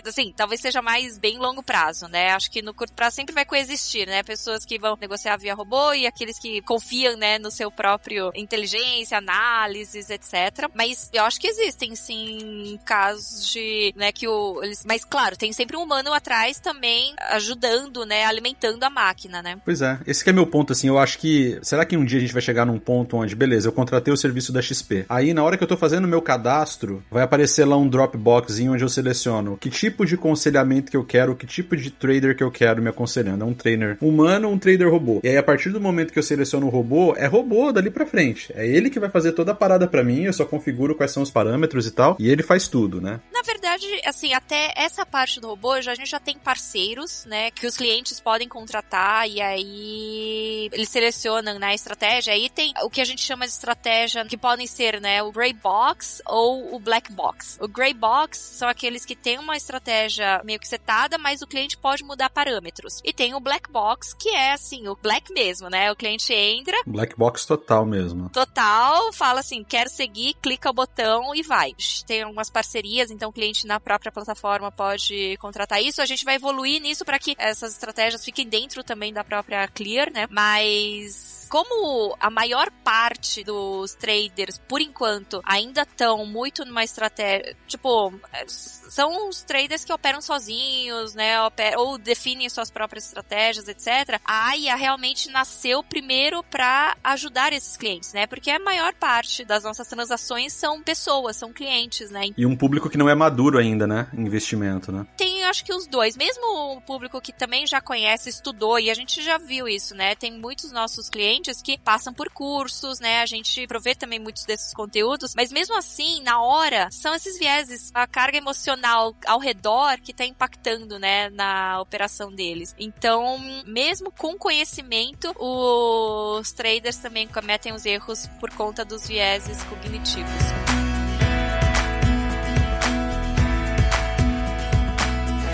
Speaker 4: assim, talvez seja mais bem longo prazo, né? Acho que no curto prazo sempre vai coexistir, né? Pessoas que vão negociar via robô e aqueles que confiam, né, no seu próprio inteligência, análises, etc. Mas eu acho que existem, sim, casos de, né, que o, eles, mas claro, tem sempre um humano atrás também ajudando, né, alimentando a máquina, né?
Speaker 1: Pois é, esse é meu ponto, assim, eu acho que. Será que um dia a gente vai chegar num ponto onde, beleza, eu contratei o serviço da XP. Aí, na hora que eu tô fazendo o meu cadastro, vai aparecer lá um Dropbox onde eu seleciono que tipo de aconselhamento que eu quero, que tipo de trader que eu quero me aconselhando. É um trainer humano ou um trader robô. E aí, a partir do momento que eu seleciono o robô, é robô dali pra frente. É ele que vai fazer toda a parada para mim, eu só configuro quais são os parâmetros e tal, e ele faz tudo, né?
Speaker 4: Na verdade, assim, até essa parte do robô, já, a gente já tem parceiros, né, que os clientes podem contratar e aí eles selecionam na né, estratégia. Aí tem o que a gente chama de estratégia que podem ser, né, o gray box ou o black box. O gray box são aqueles que têm uma estratégia meio que setada, mas o cliente pode mudar parâmetros. E tem o black box, que é assim, o black mesmo, né? O cliente entra.
Speaker 1: Black box total mesmo.
Speaker 4: Total, fala assim, quero seguir, clica o botão e vai. Tem algumas parcerias, então o cliente na própria plataforma pode contratar isso. A gente vai evoluir nisso para que essas estratégias fiquem dentro também da própria Clear, né? Mas como a maior parte dos traders, por enquanto, ainda estão muito numa estratégia, tipo, são os traders que operam sozinhos, né, ou definem suas próprias estratégias, etc. A AIA realmente nasceu primeiro para ajudar esses clientes, né, porque a maior parte das nossas transações são pessoas, são clientes, né.
Speaker 1: E um público que não é maduro ainda, né, investimento, né.
Speaker 4: Tem, acho que os dois, mesmo o público que também já conhece, estudou, e a gente já viu isso, né, tem muitos nossos clientes que passam por cursos, né, a gente provê também muitos desses conteúdos, mas mesmo assim, na hora, são esses vieses, a carga emocional ao redor que está impactando, né, na operação deles. Então, mesmo com conhecimento, os traders também cometem os erros por conta dos vieses cognitivos.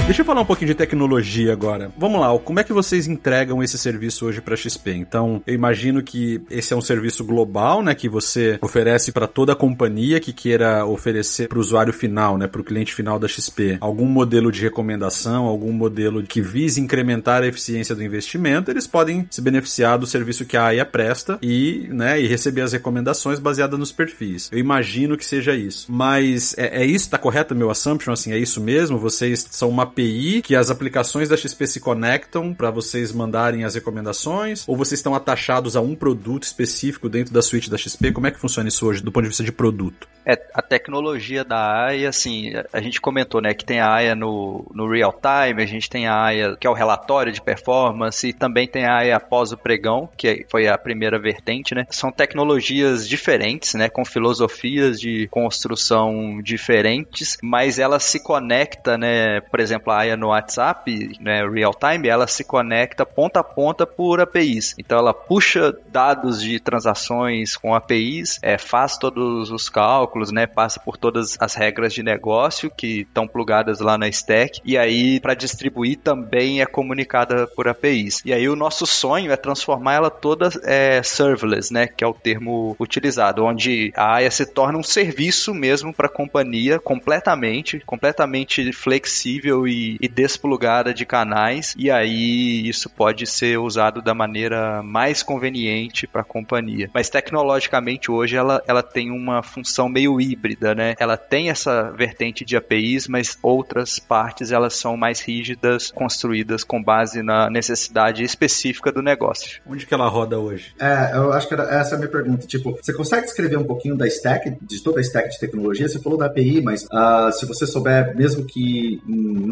Speaker 1: Deixa eu falar um pouquinho de tecnologia agora. Vamos lá, como é que vocês entregam esse serviço hoje para XP? Então, eu imagino que esse é um serviço global, né, que você oferece para toda a companhia que queira oferecer para o usuário final, né, para o cliente final da XP, algum modelo de recomendação, algum modelo que vise incrementar a eficiência do investimento, eles podem se beneficiar do serviço que a AIA presta e, né, e receber as recomendações baseadas nos perfis. Eu imagino que seja isso. Mas é, é isso, tá correto meu assumption? Assim, é isso mesmo? Vocês são uma API que as aplicações da XP se conectam para vocês mandarem as recomendações? Ou vocês estão atachados a um produto específico dentro da suíte da XP? Como é que funciona isso hoje, do ponto de vista de produto?
Speaker 3: É, a tecnologia da AIA, assim, a gente comentou, né, que tem a AIA no, no real time, a gente tem a AIA, que é o relatório de performance, e também tem a AIA após o pregão, que foi a primeira vertente, né? São tecnologias diferentes, né, com filosofias de construção diferentes, mas ela se conecta, né, por exemplo, AIA no WhatsApp, né, real time, ela se conecta ponta a ponta por APIs. Então ela puxa dados de transações com APIs, é, faz todos os cálculos, cálculos, né? Passa por todas as regras de negócio que estão plugadas lá na stack e aí para distribuir também é comunicada por APIs. E aí o nosso sonho é transformar ela toda é, serverless, né? Que é o termo utilizado, onde a AIA se torna um serviço mesmo para a companhia completamente, completamente flexível e, e desplugada de canais. E aí isso pode ser usado da maneira mais conveniente para a companhia. Mas tecnologicamente hoje ela, ela tem uma função meio híbrida, né? Ela tem essa vertente de APIs, mas outras partes elas são mais rígidas, construídas com base na necessidade específica do negócio.
Speaker 1: Onde que ela roda hoje?
Speaker 2: É, eu acho que era, essa é a minha pergunta. Tipo, você consegue descrever um pouquinho da stack, de toda a stack de tecnologia? Você falou da API, mas uh, se você souber, mesmo que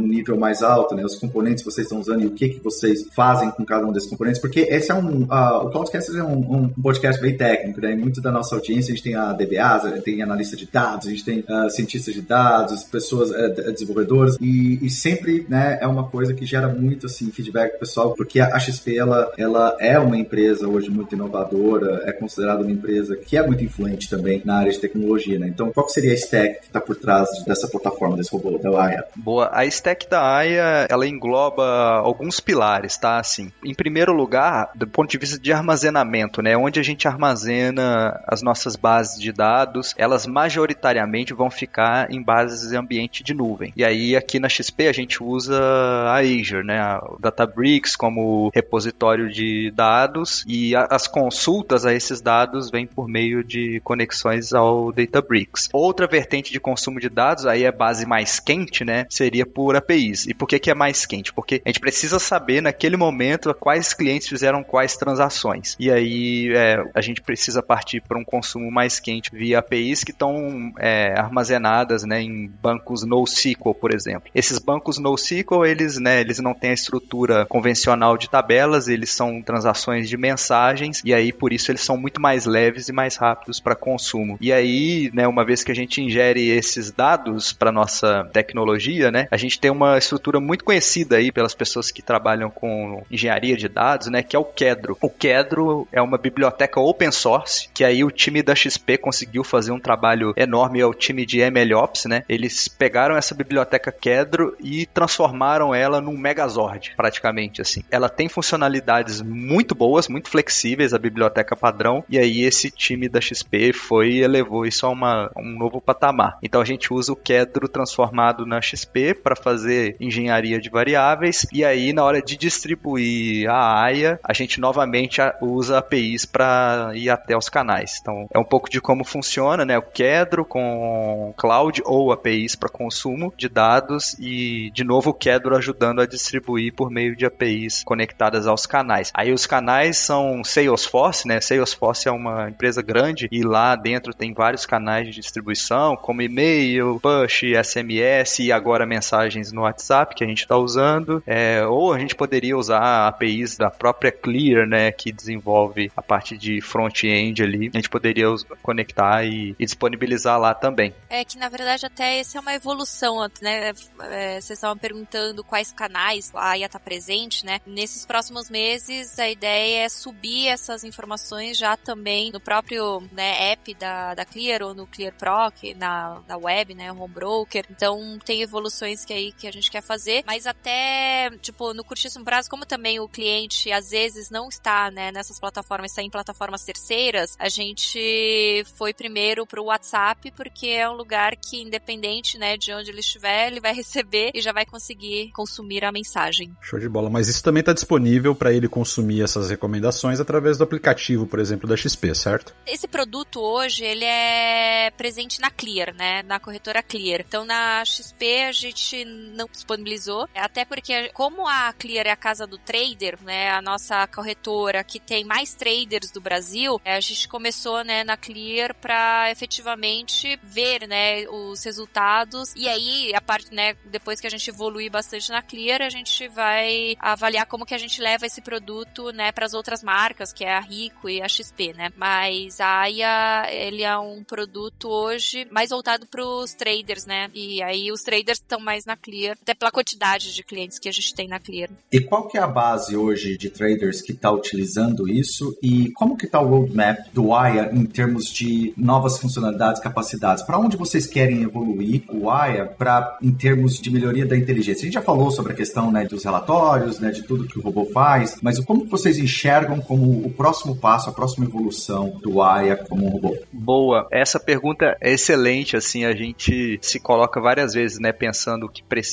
Speaker 2: nível mais alto, né, os componentes que vocês estão usando e o que, que vocês fazem com cada um desses componentes, porque esse é um, uh, o Cloudcast é um, um, podcast bem técnico, né? E muito da nossa audiência a gente tem a DBA, tem analista de dados, a gente tem uh, cientistas de dados, pessoas uh, desenvolvedores e, e, sempre, né, é uma coisa que gera muito assim feedback pessoal, porque a, XP ela, ela é uma empresa hoje muito inovadora, é considerada uma empresa que é muito influente também na área de tecnologia, né? Então, qual seria a stack que está por trás dessa plataforma desse robô da AIA?
Speaker 3: Boa, a stack da AIA ela engloba alguns pilares, tá? Assim, em primeiro lugar, do ponto de vista de armazenamento, né, onde a gente armazena as nossas bases de dados, elas majoritariamente vão ficar em bases de ambiente de nuvem. E aí aqui na XP a gente usa a Azure, né, a Databricks como repositório de dados e a, as consultas a esses dados vêm por meio de conexões ao Databricks. Outra vertente de consumo de dados, aí é base mais quente, né, seria por APIs. E por que que é mais quente? Porque a gente precisa saber naquele momento quais clientes fizeram quais transações. E aí é, a gente precisa partir para um consumo mais quente via APIs que estão é, armazenadas né, em bancos NoSQL, por exemplo. Esses bancos NoSQL, eles, né, eles não têm a estrutura convencional de tabelas, eles são transações de mensagens, e aí por isso eles são muito mais leves e mais rápidos para consumo. E aí, né, uma vez que a gente ingere esses dados para nossa tecnologia, né, a gente tem uma estrutura muito conhecida aí pelas pessoas que trabalham com engenharia de dados, né, que é o Kedro. O Kedro é uma biblioteca open source, que aí o time da XP conseguiu fazer um trabalho enorme ao time de MLOps, né? Eles pegaram essa biblioteca Kedro e transformaram ela num Megazord, praticamente assim. Ela tem funcionalidades muito boas, muito flexíveis, a biblioteca padrão, e aí esse time da XP foi e elevou isso a, uma, um novo patamar. Então a gente usa o Kedro transformado na XP para fazer engenharia de variáveis, e aí na hora de distribuir a AIA, a gente novamente usa APIs para ir até os canais. Então é um pouco de como funciona, né? O Kedro com cloud ou APIs para consumo de dados e, de novo, o Kedro ajudando a distribuir por meio de APIs conectadas aos canais. Aí os canais são Salesforce, né? Salesforce é uma empresa grande e lá dentro tem vários canais de distribuição, como e-mail, push, SMS e agora mensagens no WhatsApp que a gente está usando. É, ou a gente poderia usar APIs da própria Clear, né? Que desenvolve a parte de front-end ali. A gente poderia conectar e, e disponibilizar lá também.
Speaker 4: É que na verdade até essa é uma evolução, né? É, vocês estavam perguntando quais canais lá ia estar presente, né? Nesses próximos meses a ideia é subir essas informações já também no próprio né, app da, da Clear ou no Clear Pro, que na, na web, né? Home Broker. Então tem evoluções que aí que que a gente quer fazer, mas até, tipo, no curtíssimo prazo, como também o cliente às vezes não está, né, nessas plataformas, está em plataformas terceiras, a gente foi primeiro pro WhatsApp, porque é um lugar que, independente, né, de onde ele estiver, ele vai receber e já vai conseguir consumir a mensagem.
Speaker 1: Show de bola. Mas isso também está disponível para ele consumir essas recomendações através do aplicativo, por exemplo, da XP, certo?
Speaker 4: Esse produto hoje, ele é presente na Clear, né, na corretora Clear. Então, na XP a gente não disponibilizou, até porque como a Clear é a casa do trader, né, a nossa corretora que tem mais traders do Brasil, a gente começou, né, na Clear para efetivamente ver, né, os resultados e aí a parte, né, depois que a gente evoluir bastante na Clear, a gente vai avaliar como que a gente leva esse produto, né, para as outras marcas, que é a Rico e a XP, né? Mas a Aya, ele é um produto hoje mais voltado para os traders, né? E aí os traders estão mais na Clear, até pela quantidade de clientes que a gente tem na Clear.
Speaker 2: E qual que é a base hoje de traders que está utilizando isso e como que está o roadmap do Aya em termos de novas funcionalidades, capacidades? Para onde vocês querem evoluir o Aya para em termos de melhoria da inteligência? A gente já falou sobre a questão né, dos relatórios, né, de tudo que o robô faz, mas como vocês enxergam como o próximo passo, a próxima evolução do Aya como um robô?
Speaker 3: Boa, essa pergunta é excelente, assim, a gente se coloca várias vezes, né, pensando o que precisa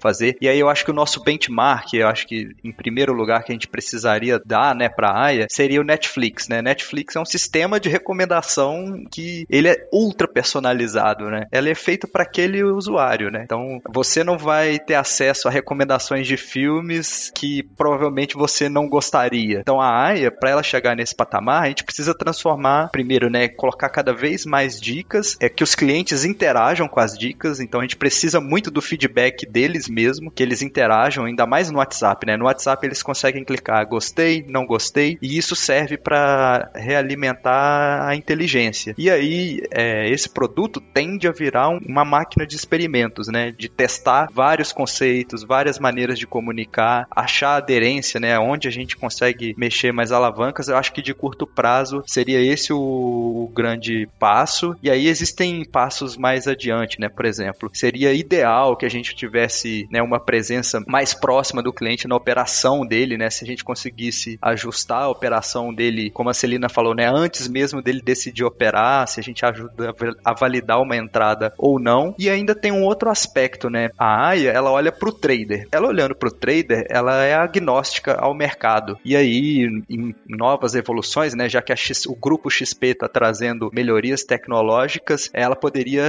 Speaker 3: fazer. E aí eu acho que o nosso benchmark, eu acho que em primeiro lugar que a gente precisaria dar, né, para a AIA, seria o Netflix, né? Netflix é um sistema de recomendação que ele é ultra personalizado, né? Ela é feito para aquele usuário, né? Então, você não vai ter acesso a recomendações de filmes que provavelmente você não gostaria. Então, a AIA, para ela chegar nesse patamar, a gente precisa transformar, primeiro, né, colocar cada vez mais dicas, é que os clientes interajam com as dicas, então a gente precisa muito do feedback deles mesmo, que eles interajam, ainda mais no WhatsApp, né? No WhatsApp eles conseguem clicar gostei, não gostei, e isso serve para realimentar a inteligência. E aí, é, esse produto tende a virar um, uma máquina de experimentos, né? De testar vários conceitos, várias maneiras de comunicar, achar aderência, né? Onde a gente consegue mexer mais alavancas. Eu acho que de curto prazo seria esse o, o grande passo. E aí existem passos mais adiante, né? Por exemplo, seria ideal que a gente tivesse né, uma presença mais próxima do cliente na operação dele, né? Se a gente conseguisse ajustar a operação dele, como a Celina falou, né? Antes mesmo dele decidir operar, se a gente ajuda a validar uma entrada ou não. E ainda tem um outro aspecto, né? A AIA, ela olha para o trader. Ela olhando para o trader, ela é agnóstica ao mercado. E aí, em novas evoluções, né? Já que X, o grupo XP está trazendo melhorias tecnológicas, ela poderia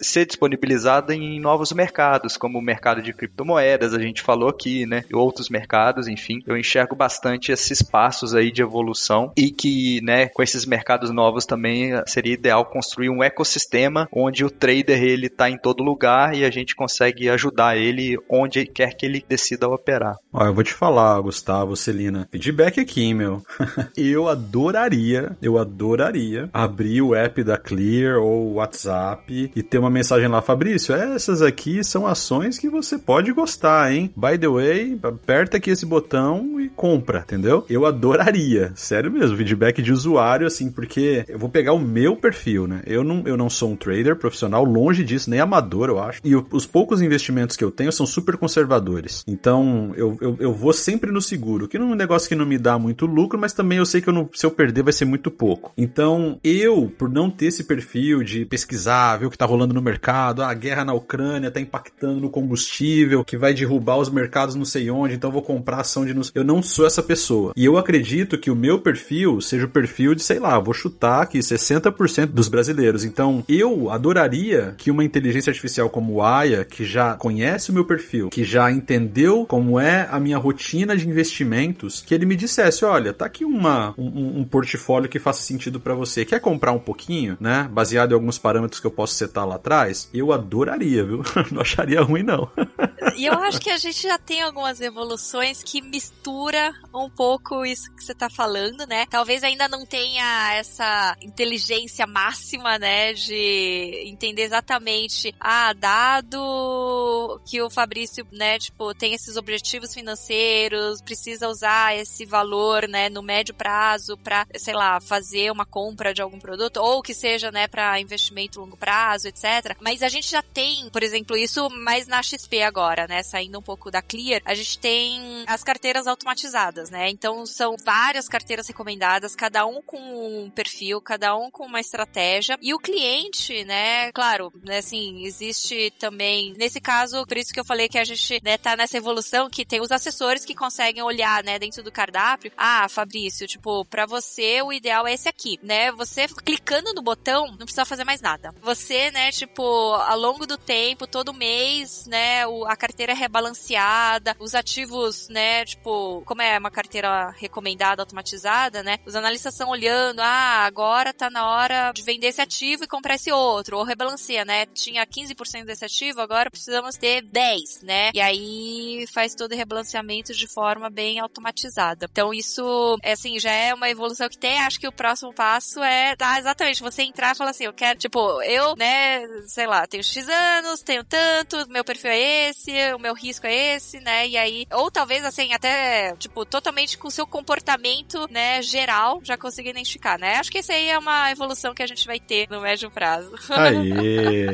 Speaker 3: ser disponibilizada em novos mercados, como o mercado de criptomoedas, a gente falou aqui, né? E outros mercados, enfim. Eu enxergo bastante esses passos aí de evolução e que, né, com esses mercados novos também seria ideal construir um ecossistema onde o trader ele tá em todo lugar e a gente consegue ajudar ele onde quer que ele decida operar.
Speaker 1: Ó, eu vou te falar, Gustavo, Celina, feedback aqui, meu. eu adoraria, eu adoraria abrir o app da Clear ou WhatsApp e ter uma mensagem lá, Fabrício, essas aqui são ações que você pode gostar, hein? By the way, aperta aqui esse botão e compra, entendeu? Eu adoraria, sério mesmo, feedback de usuário, assim, porque eu vou pegar o meu perfil, né? Eu não, eu não sou um trader profissional, longe disso, nem amador, eu acho. E os poucos investimentos que eu tenho são super conservadores. Então, eu, eu, eu vou sempre no seguro, que não é um negócio que não me dá muito lucro, mas também eu sei que eu não, se eu perder vai ser muito pouco. Então, eu, por não ter esse perfil de pesquisar, ver o que tá rolando no mercado, ah, a guerra na Ucrânia tá impactando no combustível, que vai derrubar os mercados não sei onde, então vou comprar ação de... Eu não sou essa pessoa. E eu acredito que o meu perfil seja o perfil de, sei lá, vou chutar aqui 60% dos brasileiros. Então, eu adoraria que uma inteligência artificial como o Aya, que já conhece o meu perfil, que já entendeu como é a minha rotina de investimentos, que ele me dissesse, olha, tá aqui uma, um, um portfólio que faça sentido para você. Quer comprar um pouquinho, né? Baseado em alguns parâmetros que eu posso setar lá atrás? Eu adoraria, viu? Não acharia ruim, não.
Speaker 4: E eu acho que a gente já tem algumas evoluções que mistura um pouco isso que você tá falando, né? Talvez ainda não tenha essa inteligência máxima, né? De entender exatamente, ah, dado que o Fabrício, né, tipo, tem esses objetivos financeiros, precisa usar esse valor, né, no médio prazo para, sei lá, fazer uma compra de algum produto, ou que seja, né, para investimento longo prazo, etc. Mas a gente já tem, por exemplo, isso mais na XP agora agora, né, saindo um pouco da Clear, a gente tem as carteiras automatizadas, né? Então são várias carteiras recomendadas, cada um com um perfil, cada um com uma estratégia. E o cliente, né, claro, né, assim, existe também, nesse caso, por isso que eu falei que a gente, né, tá nessa evolução que tem os assessores que conseguem olhar, né, dentro do cardápio. Ah, Fabrício, tipo, para você o ideal é esse aqui, né? Você clicando no botão, não precisa fazer mais nada. Você, né, tipo, ao longo do tempo, todo mês, né, a carteira rebalanceada, os ativos, né, tipo, como é uma carteira recomendada, automatizada, né, os analistas estão olhando, ah, agora tá na hora de vender esse ativo e comprar esse outro, ou rebalanceia, né, tinha 15% desse ativo, agora precisamos ter 10, né, e aí faz todo o rebalanceamento de forma bem automatizada. Então isso, é assim, já é uma evolução que tem, acho que o próximo passo é, tá, exatamente, você entrar e falar assim, eu quero, tipo, eu, né, sei lá, tenho X anos, tenho tanto, meu perfil é esse, o meu risco é esse, né? E aí, ou talvez assim, até, tipo, totalmente com o seu comportamento, né, geral, já consiga identificar, né? Acho que esse aí é uma evolução que a gente vai ter no médio prazo.
Speaker 1: Aê!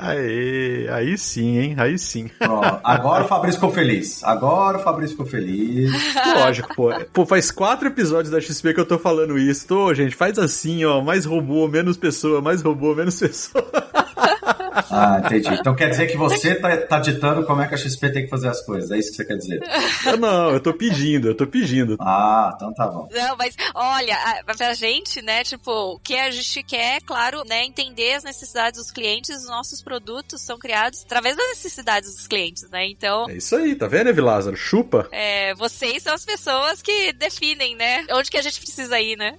Speaker 1: Aê! Aí sim, hein? Aí sim.
Speaker 2: Ó, agora o Fabrício ficou feliz. Agora o Fabrício ficou feliz.
Speaker 1: Lógico, pô. Pô, faz quatro episódios da XP que eu tô falando isso. Tô, gente, faz assim, ó. Mais robô, menos pessoa, mais robô, menos pessoa.
Speaker 2: Ah, entendi. Então quer dizer que você tá, tá ditando como é que a XP tem que fazer as coisas. É isso que você quer dizer?
Speaker 1: Eu não, eu tô pedindo, eu tô pedindo.
Speaker 2: Ah, então tá bom.
Speaker 4: Não, mas olha, pra gente, né, tipo, o que a gente quer, claro, né, entender as necessidades dos clientes, os nossos produtos são criados através das necessidades dos clientes, né? Então.
Speaker 1: É isso aí, tá vendo, Evilázaro? Chupa.
Speaker 4: É, vocês são as pessoas que definem, né? Onde que a gente precisa ir, né?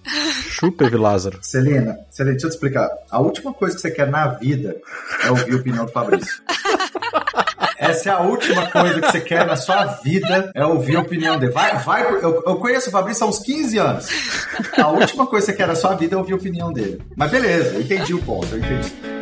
Speaker 1: Chupa, Evilázaro.
Speaker 2: Celina, Celina, deixa eu te explicar. A última coisa que você quer na vida é ouvir a opinião do Fabrício. Essa é a última coisa que você quer na sua vida, é ouvir a opinião dele. Vai, vai, eu, eu conheço o Fabrício há uns 15 anos. A última coisa que você quer na sua vida é ouvir a opinião dele. Mas beleza, eu entendi o ponto, eu entendi.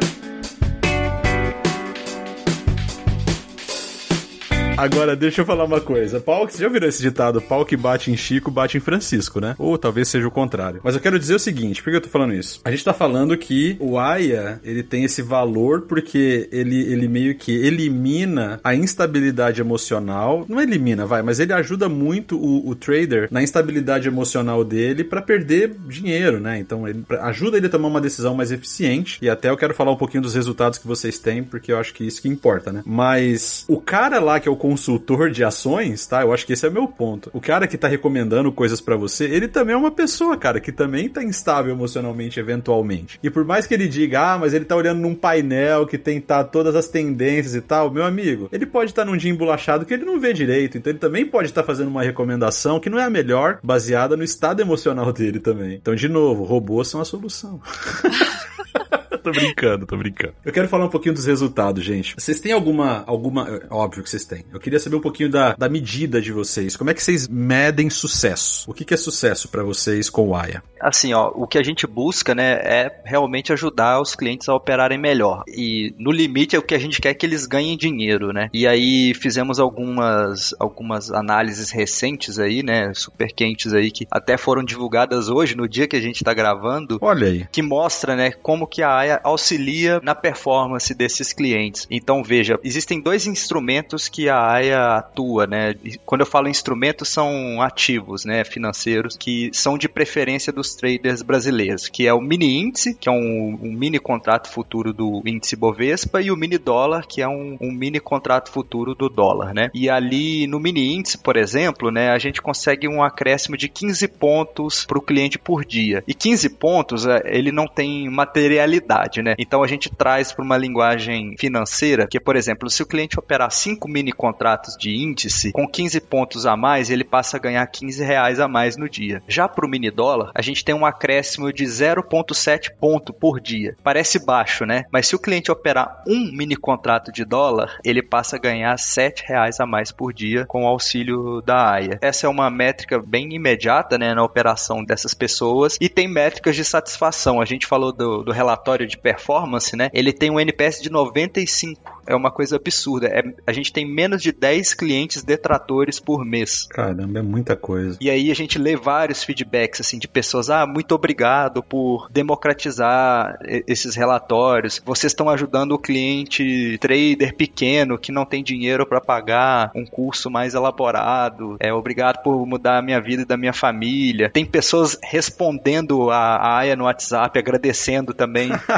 Speaker 1: Agora, deixa eu falar uma coisa. Pau, você já virou esse ditado? Pau que bate em Chico, bate em Francisco, né? Ou talvez seja o contrário. Mas eu quero dizer o seguinte, por que eu tô falando isso? A gente tá falando que o AIA, ele tem esse valor porque ele, ele meio que elimina a instabilidade emocional. Não elimina, vai, mas ele ajuda muito o, o trader na instabilidade emocional dele para perder dinheiro, né? Então, ele ajuda ele a tomar uma decisão mais eficiente. E até eu quero falar um pouquinho dos resultados que vocês têm, porque eu acho que isso que importa, né? Mas o cara lá que é o consultor de ações, tá? Eu acho que esse é o meu ponto. O cara que tá recomendando coisas para você, ele também é uma pessoa, cara, que também tá instável emocionalmente, eventualmente. E por mais que ele diga, ah, mas ele tá olhando num painel que tem tá todas as tendências e tal, meu amigo, ele pode estar tá num dia embolachado que ele não vê direito, então ele também pode estar tá fazendo uma recomendação que não é a melhor, baseada no estado emocional dele também. Então, de novo, robôs são a solução. tô brincando, tô brincando. Eu quero falar um pouquinho dos resultados, gente. Vocês têm alguma. alguma é, óbvio que vocês têm. Eu queria saber um pouquinho da, da medida de vocês. Como é que vocês medem sucesso? O que, que é sucesso para vocês com o AIA?
Speaker 3: Assim, ó, o que a gente busca, né, é realmente ajudar os clientes a operarem melhor. E no limite é o que a gente quer que eles ganhem dinheiro, né? E aí fizemos algumas, algumas análises recentes aí, né, super quentes aí, que até foram divulgadas hoje, no dia que a gente tá gravando.
Speaker 1: Olha aí.
Speaker 3: Que mostra, né, como que a AIA auxilia na performance desses clientes. Então, veja, existem dois instrumentos que a AIA atua, né? Quando eu falo instrumentos, são ativos, né, financeiros, que são de preferência dos traders brasileiros, que é o mini índice, que é um, um mini contrato futuro do índice Bovespa, e o mini dólar, que é um, um mini contrato futuro do dólar, né? E ali no mini índice, por exemplo, né, a gente consegue um acréscimo de 15 pontos para o cliente por dia. E 15 pontos, é, ele não tem materialidade, né? Então a gente traz para uma linguagem financeira que, por exemplo, se o cliente operar 5 mini contratos de índice, com 15 pontos a mais, ele passa a ganhar 15 reais a mais no dia. Já para o mini dólar, a gente tem um acréscimo de 0,7 ponto por dia. Parece baixo, né? Mas se o cliente operar um mini contrato de dólar, ele passa a ganhar 7 reais a mais por dia com o auxílio da AIA.Essa é uma métrica bem imediata, né, na operação dessas pessoas e tem métricas de satisfação. A gente falou do, do relatório de performance, né? Ele tem um NPS de 95 é uma coisa absurda. É, a gente tem menos de 10 clientes detratores por mês.
Speaker 1: Caramba, é muita coisa.
Speaker 3: E aí a gente lê vários feedbacks assim de pessoas, ah, muito obrigado por democratizar esses relatórios. Vocês estão ajudando o cliente trader pequeno que não tem dinheiro para pagar um curso mais elaborado. É obrigado por mudar a minha vida e da minha família. Tem pessoas respondendo a, a AIA no WhatsApp, agradecendo também,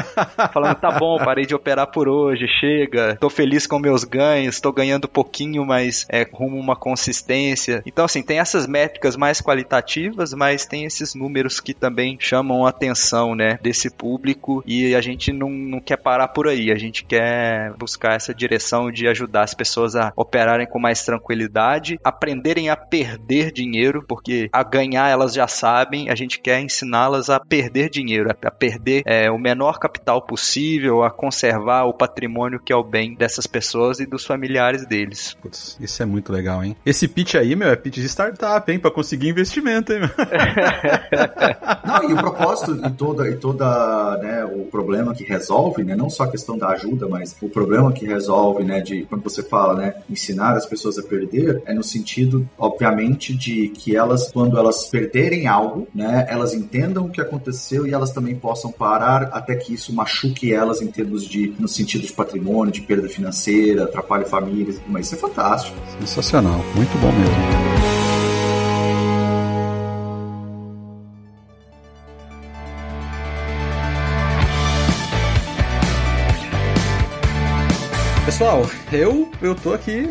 Speaker 3: falando tá bom, parei de operar por hoje, chega, tô feliz com meus ganhos, tô ganhando pouquinho, mas é rumo uma consistência. Então assim, tem essas métricas mais qualitativas, mas tem esses números que também chamam a atenção, né, desse público. E a gente não, não quer parar por aí, a gente quer buscar essa direção de ajudar as pessoas a operarem com mais tranquilidade, aprenderem a perder dinheiro, porque a ganhar elas já sabem, a gente quer ensiná-las a perder dinheiro, a perder é, o menor capital possível, a conservar o patrimônio que é o bem dessas pessoas e dos familiares deles.
Speaker 1: Putz, isso é muito legal, hein? Esse pitch aí, meu, é pitch de startup, hein? Pra conseguir investimento, hein?
Speaker 2: Não, e o propósito e toda, e toda né, o problema que resolve, né? Não só a questão da ajuda, mas o problema que resolve, né? De quando você fala, né? Ensinar as pessoas a perder, é no sentido, obviamente, de que elas, quando elas perderem algo, né? Elas entendam o que aconteceu e elas também possam parar até que isso machuque elas em termos de, no sentido de patrimônio, de perda financeira, atrapalhe famílias, mas isso é fantástico.
Speaker 1: Sensacional, muito bom mesmo. Pessoal, eu eu tô aqui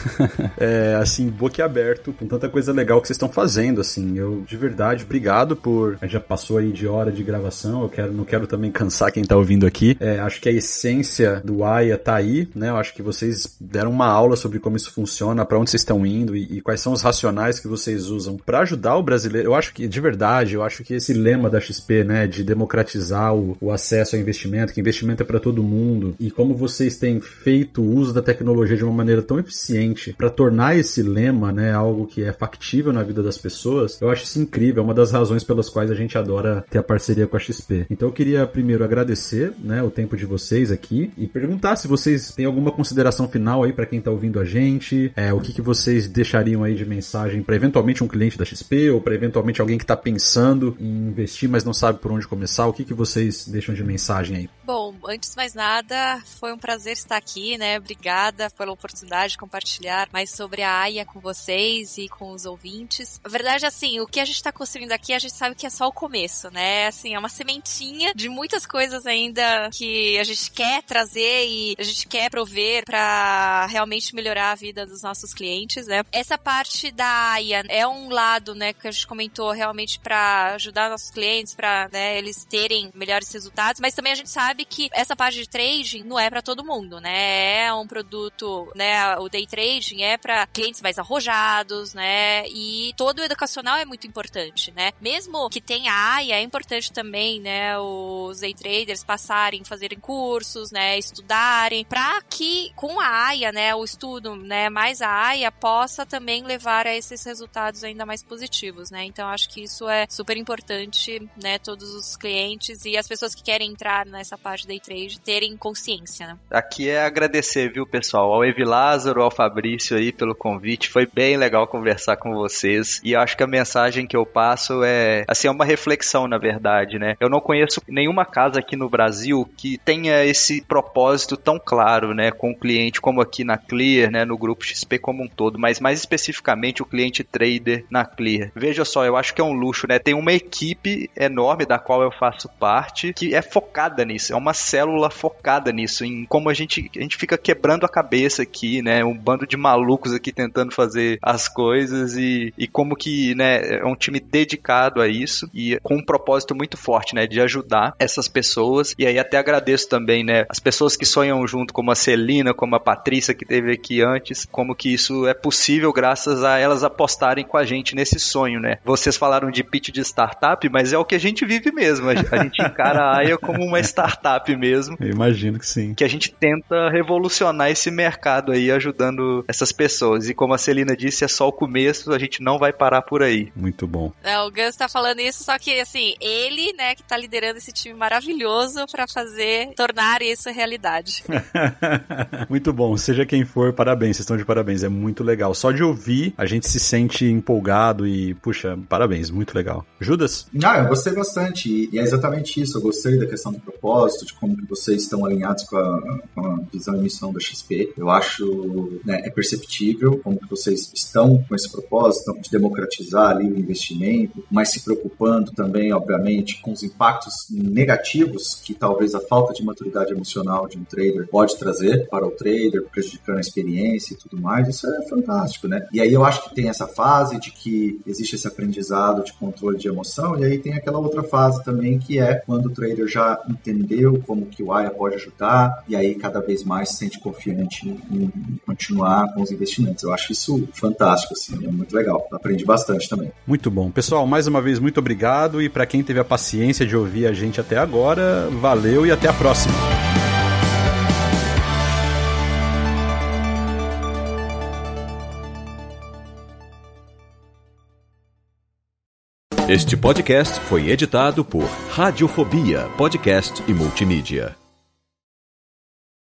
Speaker 1: é, assim, boquiaberto com tanta coisa legal que vocês estão fazendo, assim. Eu de verdade, obrigado por já passou aí de hora de gravação. Eu quero não quero também cansar quem tá ouvindo aqui. É, acho que a essência do AIA tá aí, né? Eu acho que vocês deram uma aula sobre como isso funciona, para onde vocês estão indo e, e, quais são os racionais que vocês usam para ajudar o brasileiro. Eu acho que de verdade, eu acho que esse lema da XP, né, de democratizar o, o acesso ao investimento, que investimento é para todo mundo e como vocês têm feito feito uso da tecnologia de uma maneira tão eficiente para tornar esse lema, né, algo que é factível na vida das pessoas, eu acho isso incrível, é uma das razões pelas quais a gente adora ter a parceria com a XP. Então eu queria primeiro agradecer, né, o tempo de vocês aqui e perguntar se vocês têm alguma consideração final aí para quem tá ouvindo a gente, é, o que, que vocês deixariam aí de mensagem para eventualmente um cliente da XP ou para eventualmente alguém que está pensando em investir, mas não sabe por onde começar, o que, que vocês deixam de mensagem aí?
Speaker 4: Bom, antes de mais nada, foi um prazer estar aqui, né? Obrigada pela oportunidade de compartilhar mais sobre a AIA com vocês e com os ouvintes. A verdade, assim, o que a gente está construindo aqui, a gente sabe que é só o começo, né? Assim, é uma sementinha de muitas coisas ainda que a gente quer trazer e a gente quer prover para realmente melhorar a vida dos nossos clientes, né? Essa parte da AIA é um lado, né, que a gente comentou realmente para ajudar nossos clientes, para né, eles terem melhores resultados, mas também a gente sabe que essa parte de trading não é para todo mundo, né? É um produto, né, o day trading é para clientes mais arrojados, né, e todo o educacional é muito importante, né? Mesmo que tenha AIA, é importante também, né, os day traders passarem, fazerem cursos, né, estudarem, para que com a AIA, né, o estudo, né, mais a AIA possa também levar a esses resultados ainda mais positivos, né? Então acho que isso é super importante, né, todos os clientes e as pessoas que querem entrar nessa parte day trade terem consciência, né?
Speaker 3: Aqui é agradecer agradecer, viu, pessoal, ao Evi Lázaro, ao Fabrício aí pelo convite. Foi bem legal conversar com vocês. E acho que a mensagem que eu passo é, assim, é uma reflexão, na verdade, né? Eu não conheço nenhuma casa aqui no Brasil que tenha esse propósito tão claro, né, com o cliente, como aqui na Clear, né, no grupo XP como um todo, mas mais especificamente o cliente trader na Clear. Veja só, eu acho que é um luxo, né? Tem uma equipe enorme da qual eu faço parte que é focada nisso, é uma célula focada nisso, em como a gente, a gente fica quebrando a cabeça aqui, né? Um bando de malucos aqui tentando fazer as coisas e, e como que, né, é um time dedicado a isso e com um propósito muito forte, né, de ajudar essas pessoas. E aí até agradeço também, né, as pessoas que sonham junto, como a Celina, como a Patrícia que teve aqui antes, como que isso é possível graças a elas apostarem com a gente nesse sonho, né? Vocês falaram de pitch de startup, mas é o que a gente vive mesmo. A gente encara a AIA como uma startup mesmo.
Speaker 1: Eu imagino que sim.
Speaker 3: Que a gente tenta revolucionar esse mercado aí, ajudando essas pessoas. E como a Celina disse, é só o começo, a gente não vai parar por aí.
Speaker 1: Muito bom.
Speaker 4: É, o Gus tá falando isso, só que assim, ele, né, que tá liderando esse time maravilhoso para fazer, tornar isso realidade.
Speaker 1: muito bom. Seja quem for, parabéns. Vocês estão de parabéns. É muito legal. Só de ouvir, a gente se sente empolgado e, puxa, parabéns. Muito legal. Judas?
Speaker 2: Ah, eu gostei bastante. E é exatamente isso. Eu gostei da questão do propósito, de como que vocês estão alinhados com a, com a visão missão da XP. Eu acho, né, é perceptível como que vocês estão com esse propósito de democratizar ali o investimento, mas se preocupando também, obviamente, com os impactos negativos que talvez a falta de maturidade emocional de um trader pode trazer para o trader, prejudicando a experiência e tudo mais. Isso é fantástico, né? E aí eu acho que tem essa fase de que existe esse aprendizado de controle de emoção, e aí tem aquela outra fase também que é quando o trader já entendeu como que o AIA pode ajudar, e aí cada vez mais se sente confiante em, continuar com os investimentos. Eu acho isso fantástico, assim, é muito legal. Aprendi bastante também.
Speaker 1: Muito bom. Pessoal, mais uma vez, muito obrigado, e para quem teve a paciência de ouvir a gente até agora, valeu e até a próxima.
Speaker 5: Este podcast foi editado por Radiofobia, podcast e multimídia.